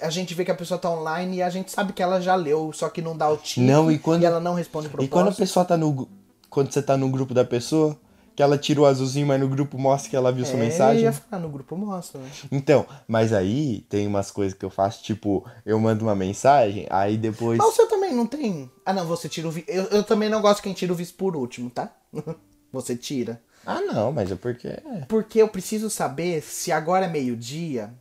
a gente vê que a pessoa tá online e a gente sabe que ela já leu, só que não dá o tique Não, e quando- ela não responde E quando a pessoa tá no. Quando você tá no grupo da pessoa, que ela tira o azulzinho, mas no grupo mostra que ela viu sua É, mensagem. Eu ia falar no grupo mostra, né? Então, mas aí tem umas coisas que eu faço, tipo, eu mando uma mensagem, aí depois. Mas o seu também não tem. Ah, não, você tira o visto. Eu, eu também não gosto quem tira o visto por último, tá? você tira. Ah, não, mas é porque. Porque eu preciso saber se agora é meio-dia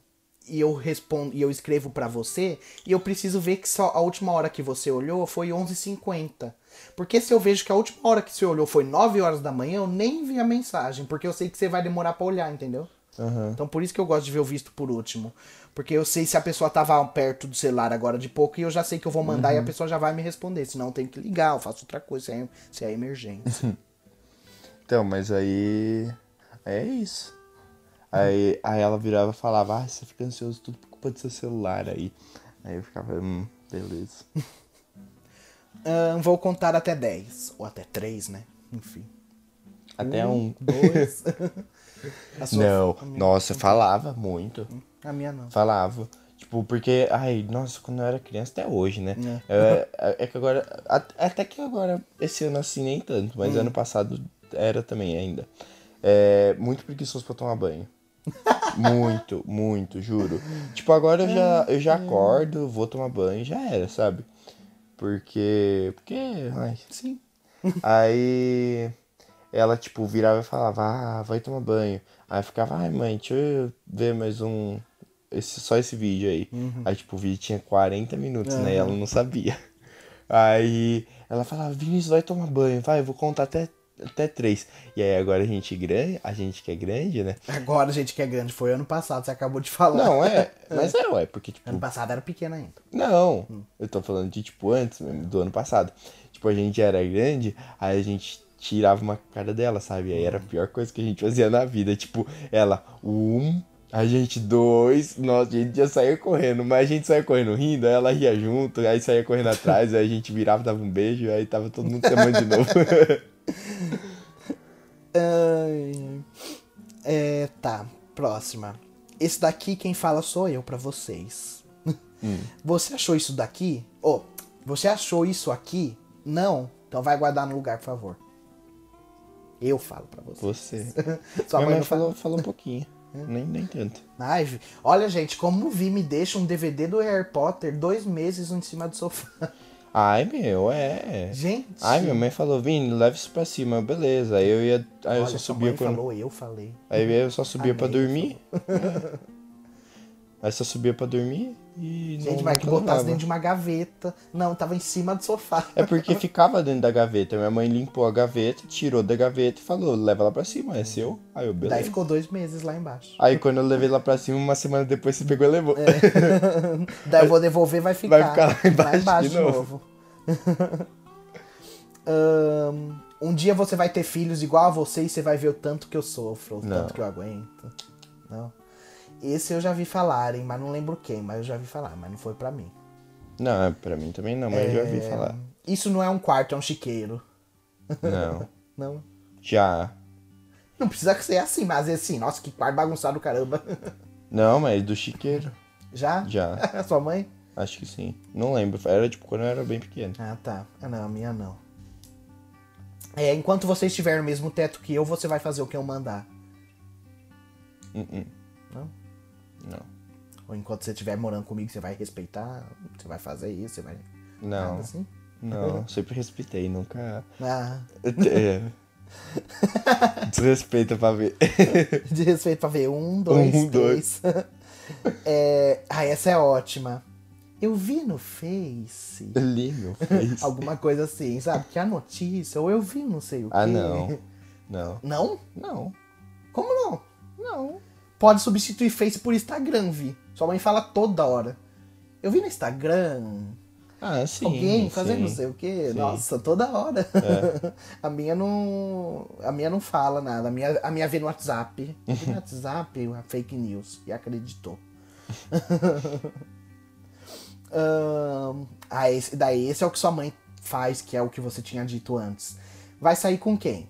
e eu respondo e eu escrevo pra você e eu preciso ver que só a última hora que você olhou foi 11h50. Porque se eu vejo que a última hora que você olhou foi 9 horas da manhã, eu nem vi a mensagem, porque eu sei que você vai demorar pra olhar, entendeu? Aham. Então por isso que eu gosto de ver o visto por último. Porque eu sei se a pessoa tava perto do celular agora de pouco e eu já sei que eu vou mandar e a pessoa já vai me responder. Senão eu tenho que ligar, eu faço outra coisa, se é, se é emergência. Então, mas aí. É isso. Aí, aí ela virava e falava, ah, você fica ansioso tudo por culpa do seu celular aí. Aí eu ficava, hum, beleza. Ahn, vou contar até 10. Ou até 3, né? Enfim. Até um. Dois. A sua- Não, minha- nossa, falava muito. A minha não. Falava. Tipo, porque, ai, nossa, quando eu era criança, até hoje, né? É, é- é que agora, at- até que agora, esse ano assim, nem tanto, mas ano passado era também ainda. É muito preguiçoso pra tomar banho. muito, muito, juro. Tipo, agora eu já, eu já acordo, vou tomar banho já era, sabe? Porque, porque, ai, Sim. Aí ela, tipo, virava e falava, ah, vai tomar banho. Aí ficava, ai mãe, deixa eu ver mais um. Esse, só esse vídeo aí. Aí, tipo, o vídeo tinha 40 minutos, né? E ela não sabia. Aí ela falava, Vinícius, vai tomar banho, vai, eu vou contar até, até três. E aí agora a gente grande, a gente que é grande, né? Agora, gente, que é grande. Foi ano passado, você acabou de falar. Não, é. Mas é, ué, porque, tipo, Ano passado era pequena ainda. Não, eu tô falando de tipo antes mesmo, do ano passado. Tipo, a gente era grande, aí a gente tirava uma cara dela, sabe? Aí era a pior coisa que a gente fazia na vida. Tipo, ela, um, a gente dois, nossa, a gente já saía correndo, mas a gente saía correndo rindo, aí ela ria junto, aí saía correndo atrás, aí a gente virava, dava um beijo, aí tava todo mundo se amando de novo. Ai, É, tá. Próxima. Esse daqui quem fala sou eu pra vocês. Você achou isso daqui? Ô, você achou isso aqui? Não? Então vai guardar no lugar, por favor. Eu falo pra você. Você. Sua Minha mãe falou, falou um pouquinho, nem, nem tanto. Ai, olha, gente, como vi me deixa um DVD do Harry Potter dois meses em cima do sofá. Ai, meu, é. Gente. Ai, minha mãe falou, Vini, leva isso pra cima, beleza. Aí eu ia. Aí eu olha, só sua subia quando. falou, eu falei. Aí eu só subia pra Amei, dormir. Aí só subia pra dormir e Gente, não mas que botasse dentro de uma gaveta. Não, tava em cima do sofá. É porque ficava dentro da gaveta. Minha mãe limpou a gaveta, tirou da gaveta e falou, leva lá pra cima, é seu. Aí eu, beleza. Daí ficou dois meses lá embaixo. Aí quando eu levei lá pra cima, uma semana depois você pegou e levou. Daí eu vou devolver, vai ficar. Vai ficar lá embaixo de novo. Ahn, um dia você vai ter filhos igual a você e você vai ver o tanto que eu sofro, o Não. tanto que eu aguento. Não. Esse eu já vi falarem, mas não lembro quem, mas eu já vi falar, mas não foi pra mim. Não, é pra mim também não, mas eu já É. vi falar. Isso não é um quarto, é um chiqueiro. Não. Não. Já. Não precisa ser assim, mas é assim, nossa, que quarto bagunçado caramba. Não, mas do chiqueiro. Já? Já. Sua mãe? Acho que sim. Não lembro. Era tipo quando eu era bem pequeno. Ah, tá. Ah, não, a minha não. É, enquanto você estiver no mesmo teto que eu, você vai fazer o que eu mandar. Uh-uh. Não? Não. Ou enquanto você estiver morando comigo, você vai respeitar, você vai fazer isso, você vai. Não. assim? Não, sempre respeitei, nunca. Ah, É. Desrespeita pra ver. de respeito pra ver. Um, dois, Um, três. é, ah, essa é ótima. Eu vi no Face. Ali, meu face. Alguma coisa assim, sabe? Que a notícia, ou eu vi não sei o quê. Ah, não. Não. Não? Não. Como não? Não. Pode substituir Face por Instagram, Vi. Sua mãe fala toda hora. Eu vi no Instagram Ah, sim. alguém fazendo sim. não sei o quê. Sim. Nossa, toda hora. a minha não. A minha não fala nada. A minha, a minha vê no WhatsApp. Vê no WhatsApp, a fake news. E acreditou. Ahn, ah, esse, daí esse é o que sua mãe faz, que é o que você tinha dito antes. Vai sair com quem?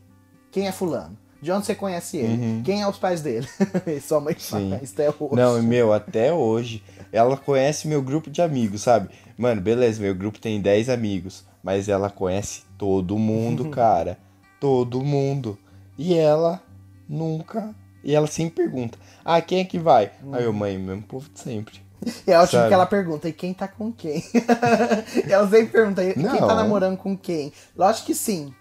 Quem é fulano? De onde você conhece ele? Quem é os pais dele? sua mãe Sim. faz até hoje. Não, e, meu, até hoje, ela conhece meu grupo de amigos, sabe? Mano, beleza, meu grupo tem 10 amigos, mas ela conhece todo mundo, cara. Todo mundo. E ela nunca. E ela sempre pergunta: Ah, quem é que vai? Aí eu, mãe, mesmo povo de sempre. É ótimo Sabe? que ela pergunta, e quem tá com quem? ela sempre pergunta, e quem tá namorando com quem? Lógico que sim.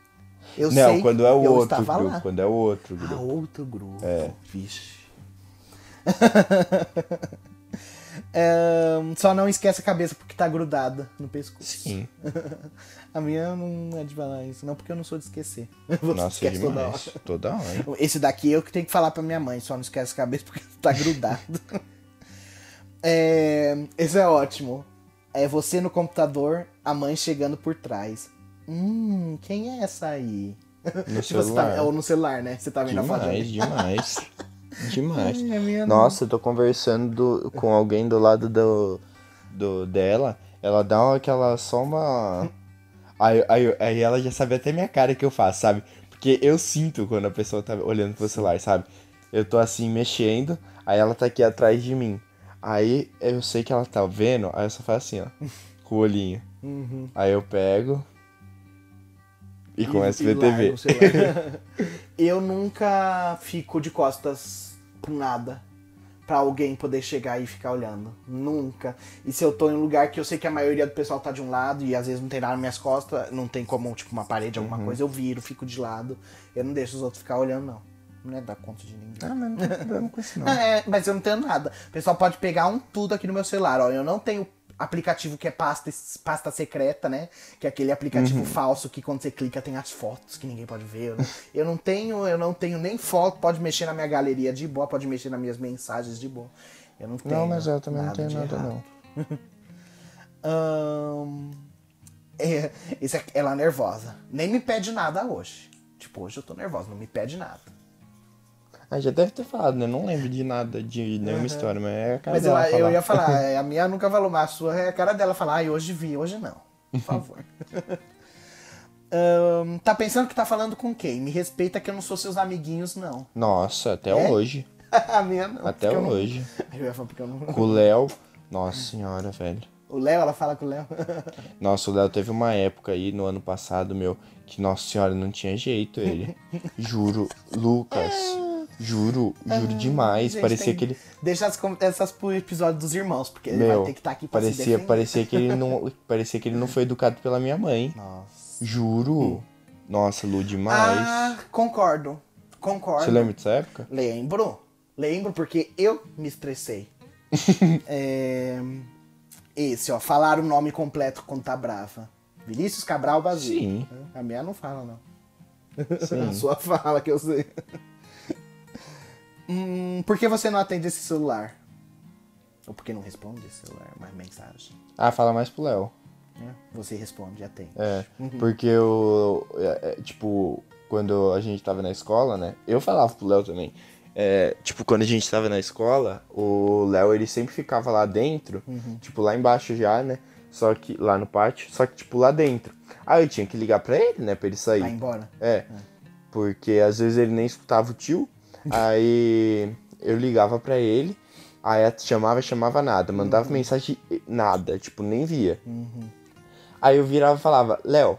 Eu Não, sei, quando é o outro grupo. lá. Quando é o outro Ah, grupo. outro grupo. É. Vixe. Ahn, só não esquece a cabeça porque tá grudada no pescoço. Sim. A minha não é de falar isso, não porque eu não sou de esquecer. Você Nossa, é esquece toda demais. hora. Toda hora. Esse daqui eu que tenho que falar pra minha mãe, só não esquece a cabeça porque tá grudado. é, esse é ótimo. É você no computador, a mãe chegando por trás. Hum, quem é essa aí? No Se você celular. tá, ou no celular, né? Você tá vendo a foto Demais, demais. Demais. Nossa, eu tô conversando do- com alguém do lado do, do dela. Ela dá uma- aquela só uma. Aí, aí, aí ela já sabe até minha cara que eu faço, sabe? Porque eu sinto quando a pessoa tá olhando pro celular, sabe? Eu tô assim mexendo, aí ela tá aqui atrás de mim. Aí eu sei que ela tá vendo, aí eu só faço assim, ó. Com o olhinho. Uhum. Aí eu pego. E começo a ver larga TV. o celular. eu nunca fico de costas com nada. Pra alguém poder chegar e ficar olhando. Nunca. E se eu tô em um lugar que eu sei que a maioria do pessoal tá de um lado e às vezes não tem nada nas minhas costas, não tem como, tipo, uma parede, alguma Uhum. coisa, eu viro, fico de lado. Eu não deixo os outros ficar olhando, não. Não é dar conta de ninguém. Ah, mas não tem problema com isso não. É, mas eu não tenho nada. O pessoal pode pegar um tudo aqui no meu celular. Ó, eu não tenho aplicativo que é pasta, pasta secreta, né? Que é aquele aplicativo falso que quando você clica tem as fotos que ninguém pode ver. né? Eu não tenho, eu não tenho nem foto, pode mexer na minha galeria de boa, pode mexer nas minhas mensagens de boa. Eu não tenho. Não, mas eu também não nada tenho nada errado. não. Ahn, é, isso é, ela é nervosa. Nem me pede nada hoje. Tipo, hoje eu tô nervosa, não me pede nada. Ah, já deve ter falado, né? Não lembro de nada, de nenhuma história, mas é a cara Mas eu, dela eu falar. ia falar, é, a minha nunca falou, mas a sua é a cara dela falar, ai, hoje vi, hoje não. Por favor. Ahn, tá pensando que tá falando com quem? Me respeita que eu não sou seus amiguinhos, não. Nossa, até É? hoje. a minha não. Até porque eu não- hoje. Eu ia falar porque eu não. Com o Léo. Nossa senhora, velho. O Léo, ela fala com o Léo. Nossa, o Léo teve uma época aí no ano passado, meu, que, nossa senhora, não tinha jeito ele. Juro, Lucas. Juro, juro demais. Gente, parecia que ele. Deixa as, essas pro episódio dos irmãos, porque ele Meu, vai ter que estar aqui pra parecia, parecia que ele não. Parecia que ele não foi educado pela minha mãe. Nossa. Juro. Nossa, Lu, demais. Ah, concordo. Concordo. Você lembra dessa época? Lembro. Lembro porque eu me estressei. é... Esse, ó. Falar o nome completo quando tá brava. Vinícius Cabral Basílio. Sim. A minha não fala, não. Sim. A sua fala, que eu sei. Hum, por que você não atende esse celular? Ou por que não responde esse celular? Mais mensagem. Ah, fala mais pro Léo. né? Você responde, atende. É, porque eu, é, é, tipo, quando a gente tava na escola, né? Eu falava pro Léo também. É, tipo, quando a gente tava na escola, o Léo, ele sempre ficava lá dentro, tipo, lá embaixo já, né? Só que, lá no pátio, só que, tipo, lá dentro. Aí eu tinha que ligar pra ele, né? Pra ele sair. Vai embora. É, porque às vezes ele nem escutava o tio, aí eu ligava pra ele, aí chamava, chamava nada, mandava mensagem, nada, tipo, nem via. Aí eu virava e falava, Léo,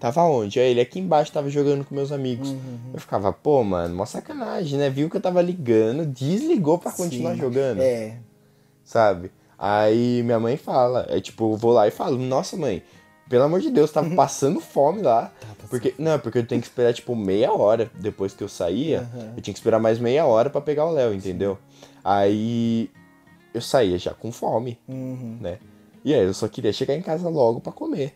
tava onde? Aí ele aqui embaixo tava jogando com meus amigos. Eu ficava, pô, mano, mó sacanagem, né? Viu que eu tava ligando, desligou pra continuar Sim. jogando É. sabe? Aí minha mãe fala, é tipo, eu vou lá e falo, nossa mãe, pelo amor de Deus, tava passando fome lá. Porque, não, porque eu tenho que esperar, tipo, meia hora depois que eu saía. Eu tinha que esperar mais meia hora pra pegar o Léo, entendeu? Aí eu saía já com fome, Uhum. né? E aí eu só queria chegar em casa logo pra comer.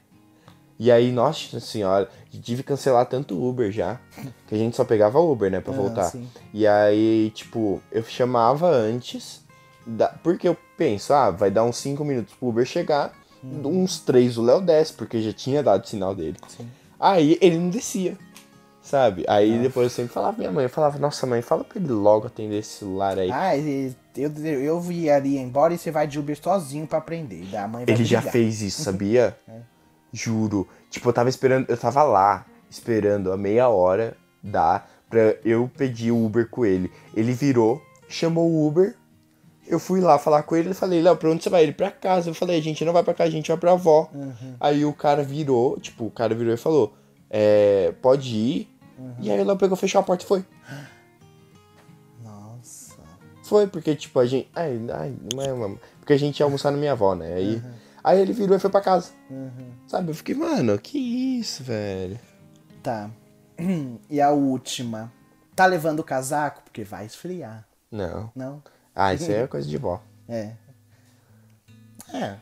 E aí, nossa senhora, tive que cancelar tanto Uber já. Que a gente só pegava Uber, né, pra Ah, voltar. sim. E aí, tipo, eu chamava antes, da... porque eu penso, ah, vai dar uns 5 minutos pro Uber chegar, uns 3 o Léo desce, porque já tinha dado o sinal dele. Sim. Aí ele não descia, sabe? Aí depois eu sempre falava minha mãe, eu falava, nossa mãe, fala pra ele logo atender esse celular aí. Ah, e- eu, eu iria embora e você vai de Uber sozinho pra aprender. Daí a mãe Ele já fez isso, sabia? Juro. Tipo, eu tava esperando, eu tava lá, esperando a meia hora dar pra eu pedir o Uber com ele. Ele virou, chamou o Uber, eu fui lá falar com ele e falei, Léo, pra onde você vai? Ele pra casa. Eu falei, a gente não vai pra casa, a gente vai pra avó. Aí o cara virou, tipo, o cara virou e falou, é, pode ir. E aí o Léo pegou, fechou a porta e foi. Nossa. Foi, porque, tipo, a gente. Ai, ai, não é, mano. Porque a gente ia almoçar na minha avó, né? Aí, aí ele virou e foi pra casa. Sabe? Eu fiquei, mano, que isso, velho. Tá. E a última. Tá levando o casaco? Porque vai esfriar. Não. Não? Ah, isso aí é coisa de vó. É. É.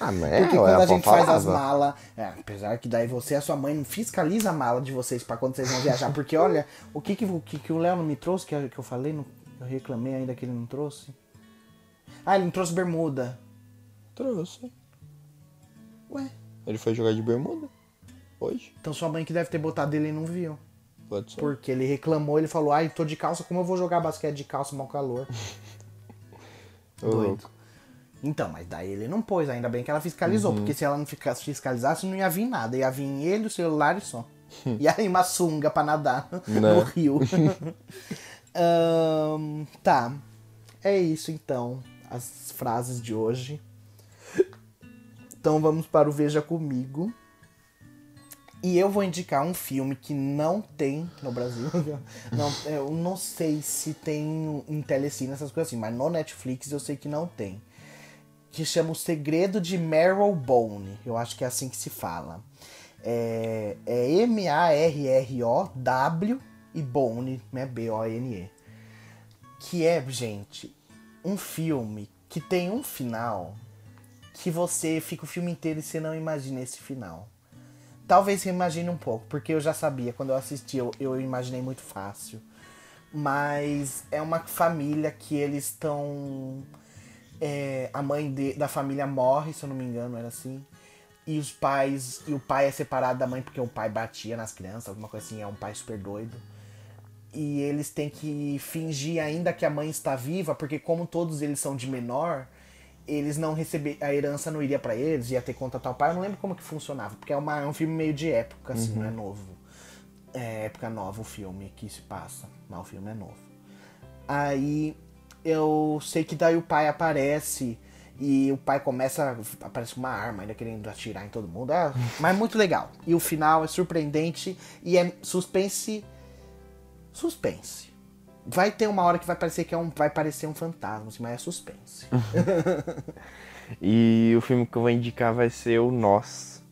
Ah, mas é, Porque quando a avó gente faz as malas. É, apesar que daí você e a sua mãe não fiscaliza a mala de vocês pra quando vocês vão viajar. Porque olha, o que, que, o, que, que o Léo não me trouxe, que, eu- falei, não- eu reclamei ainda que ele não trouxe. Ah, ele não trouxe bermuda. Trouxe. Ué, Ele foi jogar de bermuda. Pode? Então sua mãe que deve ter botado ele e não viu. Pode ser. Porque ele reclamou, ele falou, ai, tô de calça, como eu vou jogar basquete de calça, mau calor? Doido. Então, mas daí ele não pôs, ainda bem que ela fiscalizou, porque se ela não ficasse fiscalizasse, não ia vir nada. Ia vir ele, o celular e só. E aí uma sunga pra nadar no Né? rio. Ahn, tá. É isso então. As frases de hoje. Então vamos para o Veja Comigo. E eu vou indicar um filme que não tem no Brasil. Não, eu não sei se tem em telecine, essas coisas assim, mas no Netflix eu sei que não tem. Que chama O Segredo de Marrowbone. Eu acho que é assim que se fala. É, é M-A-R-R-O-W e Bone, né? B-O-N-E. Que é, gente, um filme que tem um final que você fica o filme inteiro e você não imagina esse final. Talvez você imagine um pouco, porque eu já sabia, quando eu assisti, eu, eu imaginei muito fácil. Mas é uma família que eles estão. é, a mãe de- da família morre, se eu não me engano, era assim. E os pais. E o pai é separado da mãe porque o pai batia nas crianças, alguma coisa assim, é um pai super doido. E eles têm que fingir ainda que a mãe está viva, porque como todos eles são de menor, eles não receber a herança não iria pra eles, ia ter conta tal pai. Eu não lembro como que funcionava, porque é, uma, é um filme meio de época, assim, não é novo. É época nova o filme que se passa, mas o filme é novo. Aí eu sei que daí o pai aparece e o pai começa. Aparece uma arma ainda querendo atirar em todo mundo. É, mas muito legal. E o final é surpreendente e é suspense. Suspense. Vai ter uma hora que vai parecer que é um. Vai parecer um fantasma, assim, mas é suspense. E o filme que eu vou indicar vai ser o Nós,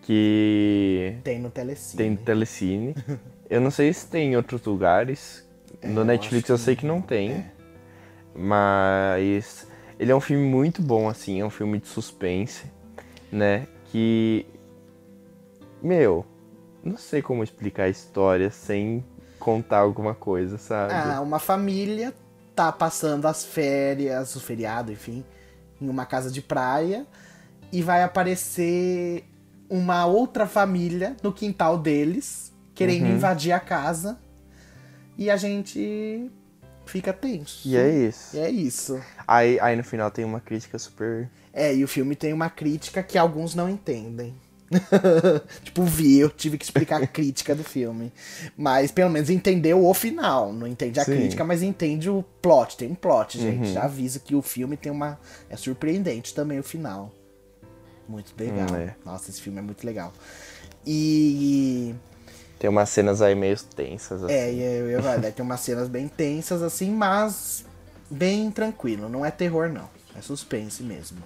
que Tem no Telecine. tem no Telecine. Eu não sei se tem em outros lugares. No eu Netflix eu que sei que não tem. Mas ele é um filme muito bom, assim, é um filme de suspense, né? Que. Meu, não sei como explicar a história sem contar alguma coisa, sabe? Ah, uma família tá passando as férias, o feriado, enfim, em uma casa de praia e vai aparecer uma outra família no quintal deles, querendo Uhum. invadir a casa e a gente fica tenso. E é isso. E é isso. Aí, aí no final tem uma crítica super. É, e o filme tem uma crítica que alguns não entendem. tipo, vi, eu tive que explicar a crítica do filme. Mas pelo menos entendeu o final. Não entende a Sim. crítica, mas entende o plot. Tem um plot, gente. Já avisa que o filme tem uma. É surpreendente também o final. Muito legal. Hum, é. Nossa, esse filme é muito legal. E. Tem umas cenas aí meio tensas, assim. É, eu ia falar, tem umas cenas bem tensas, assim, mas bem tranquilo. Não é terror, não. É suspense mesmo.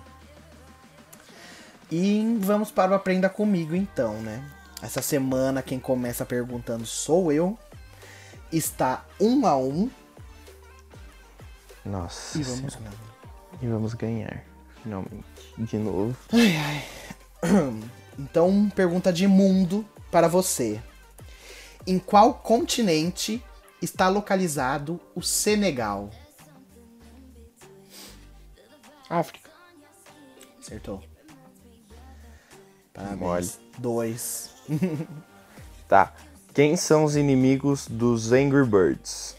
E vamos para o Aprenda Comigo, então, né? Essa semana, quem começa perguntando sou eu. Está um a um. Nossa. E vamos Senhora. lá. E vamos ganhar, finalmente. De novo. Então, pergunta de mundo para você. Em qual continente está localizado o Senegal? África. Acertou. Parabéns. Mole. Dois. Tá. Quem são os inimigos dos Angry Birds?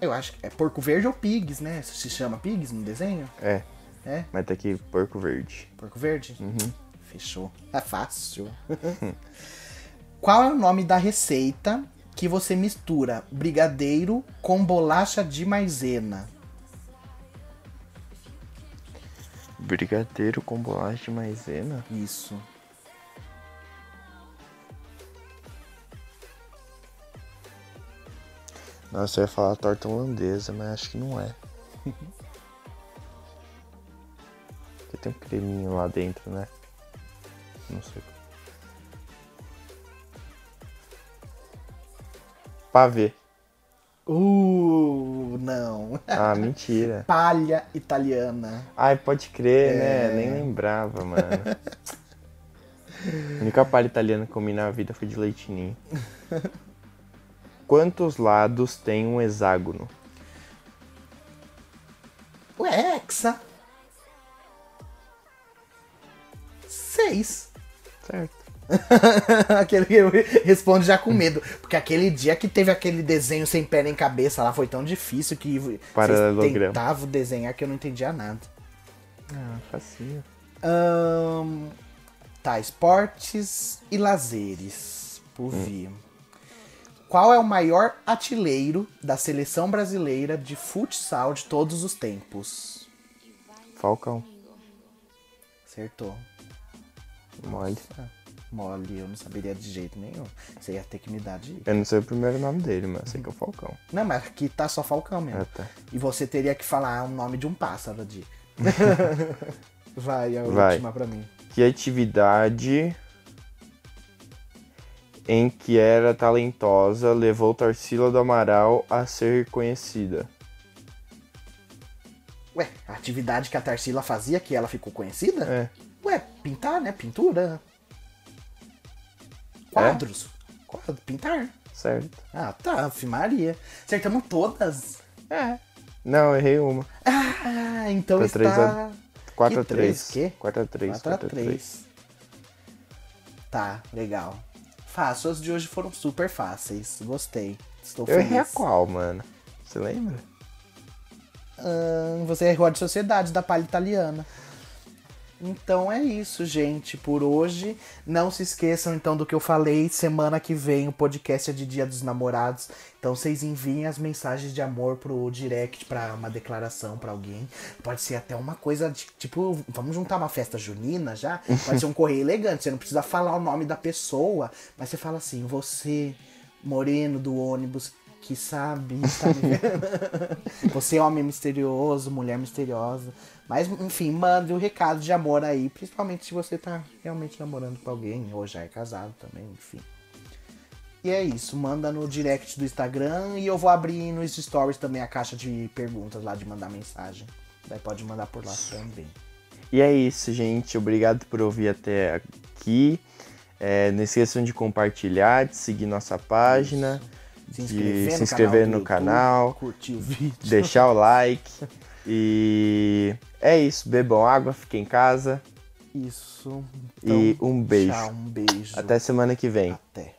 Eu acho que é Porco Verde ou Pigs, né? Se chama Pigs no desenho? É, É? mas tá aqui Porco Verde. Porco Verde? Fechou. É fácil. Qual é o nome da receita que você mistura brigadeiro com bolacha de maisena? Brigadeiro com bolacha de maisena? Isso. Nossa, eu ia falar torta holandesa, mas acho que não é. Porque tem um creminho lá dentro, né? Não sei. Pavê. Uh, não. Ah, mentira. Palha italiana. Ai, pode crer, É. né? Nem lembrava, mano. A única palha italiana que comi na vida foi de leitinho. Quantos lados tem um hexágono? Ué, Hexa. Seis. Certo. aquele que responde já com medo. Porque aquele dia que teve aquele desenho sem pé nem cabeça lá foi tão difícil que tentavam desenhar que eu não entendia nada. Ah, facinho. Ahn, tá, esportes e lazeres. Por vir. Qual é o maior artilheiro da seleção brasileira de futsal de todos os tempos? Falcão. Acertou. Mole. Mole, eu não saberia de jeito nenhum. Você ia ter que me dar de. Eu não sei o primeiro nome dele, mas eu sei que é o Falcão. Não, mas aqui tá só Falcão mesmo. Ah, tá. E você teria que falar o nome de um pássaro, Di. Vai, a Vai. última pra mim. Que atividade em que era talentosa levou Tarsila do Amaral a ser conhecida? Ué, a atividade que a Tarsila fazia que ela ficou conhecida? É. Ué, pintar, né? Pintura. Quadros. Quadro, pintar. Certo. Ah, tá, Maria. Acertamos todas. É. Não, eu errei uma. Ah, então Foi está... três a- 4 a Que três, 3. quê? 4 a 3. 4 a 3. Tá, legal. Fácil, as de hoje foram super fáceis. Gostei. Estou Eu feliz. errei a qual, mano? Você lembra? Ahn, você errou a de sociedade da palha italiana. Então é isso, gente, por hoje. Não se esqueçam então do que eu falei. Semana que vem o podcast é de Dia dos Namorados. Então vocês enviem as mensagens de amor pro direct pra uma declaração pra alguém. Pode ser até uma coisa de, tipo, vamos juntar uma festa junina já? Pode ser um correio elegante. Você não precisa falar o nome da pessoa, mas você fala assim: você, moreno do ônibus, que sabe, tá me vendo? Você homem misterioso, mulher misteriosa. Mas, enfim, mande um recado de amor aí, principalmente se você tá realmente namorando com alguém, ou já é casado também, enfim. E é isso, manda no direct do Instagram e eu vou abrir nos stories também a caixa de perguntas lá de mandar mensagem. Daí pode mandar por lá também. E é isso, gente. Obrigado por ouvir até aqui. É, não esqueçam de compartilhar, de seguir nossa página, Se de inscrever, se no, inscrever canal do no canal, curtir o vídeo. deixar o like. E é isso. Bebam água, fiquem em casa. Isso. E um beijo. Tchau, um beijo. Até semana que vem. Até.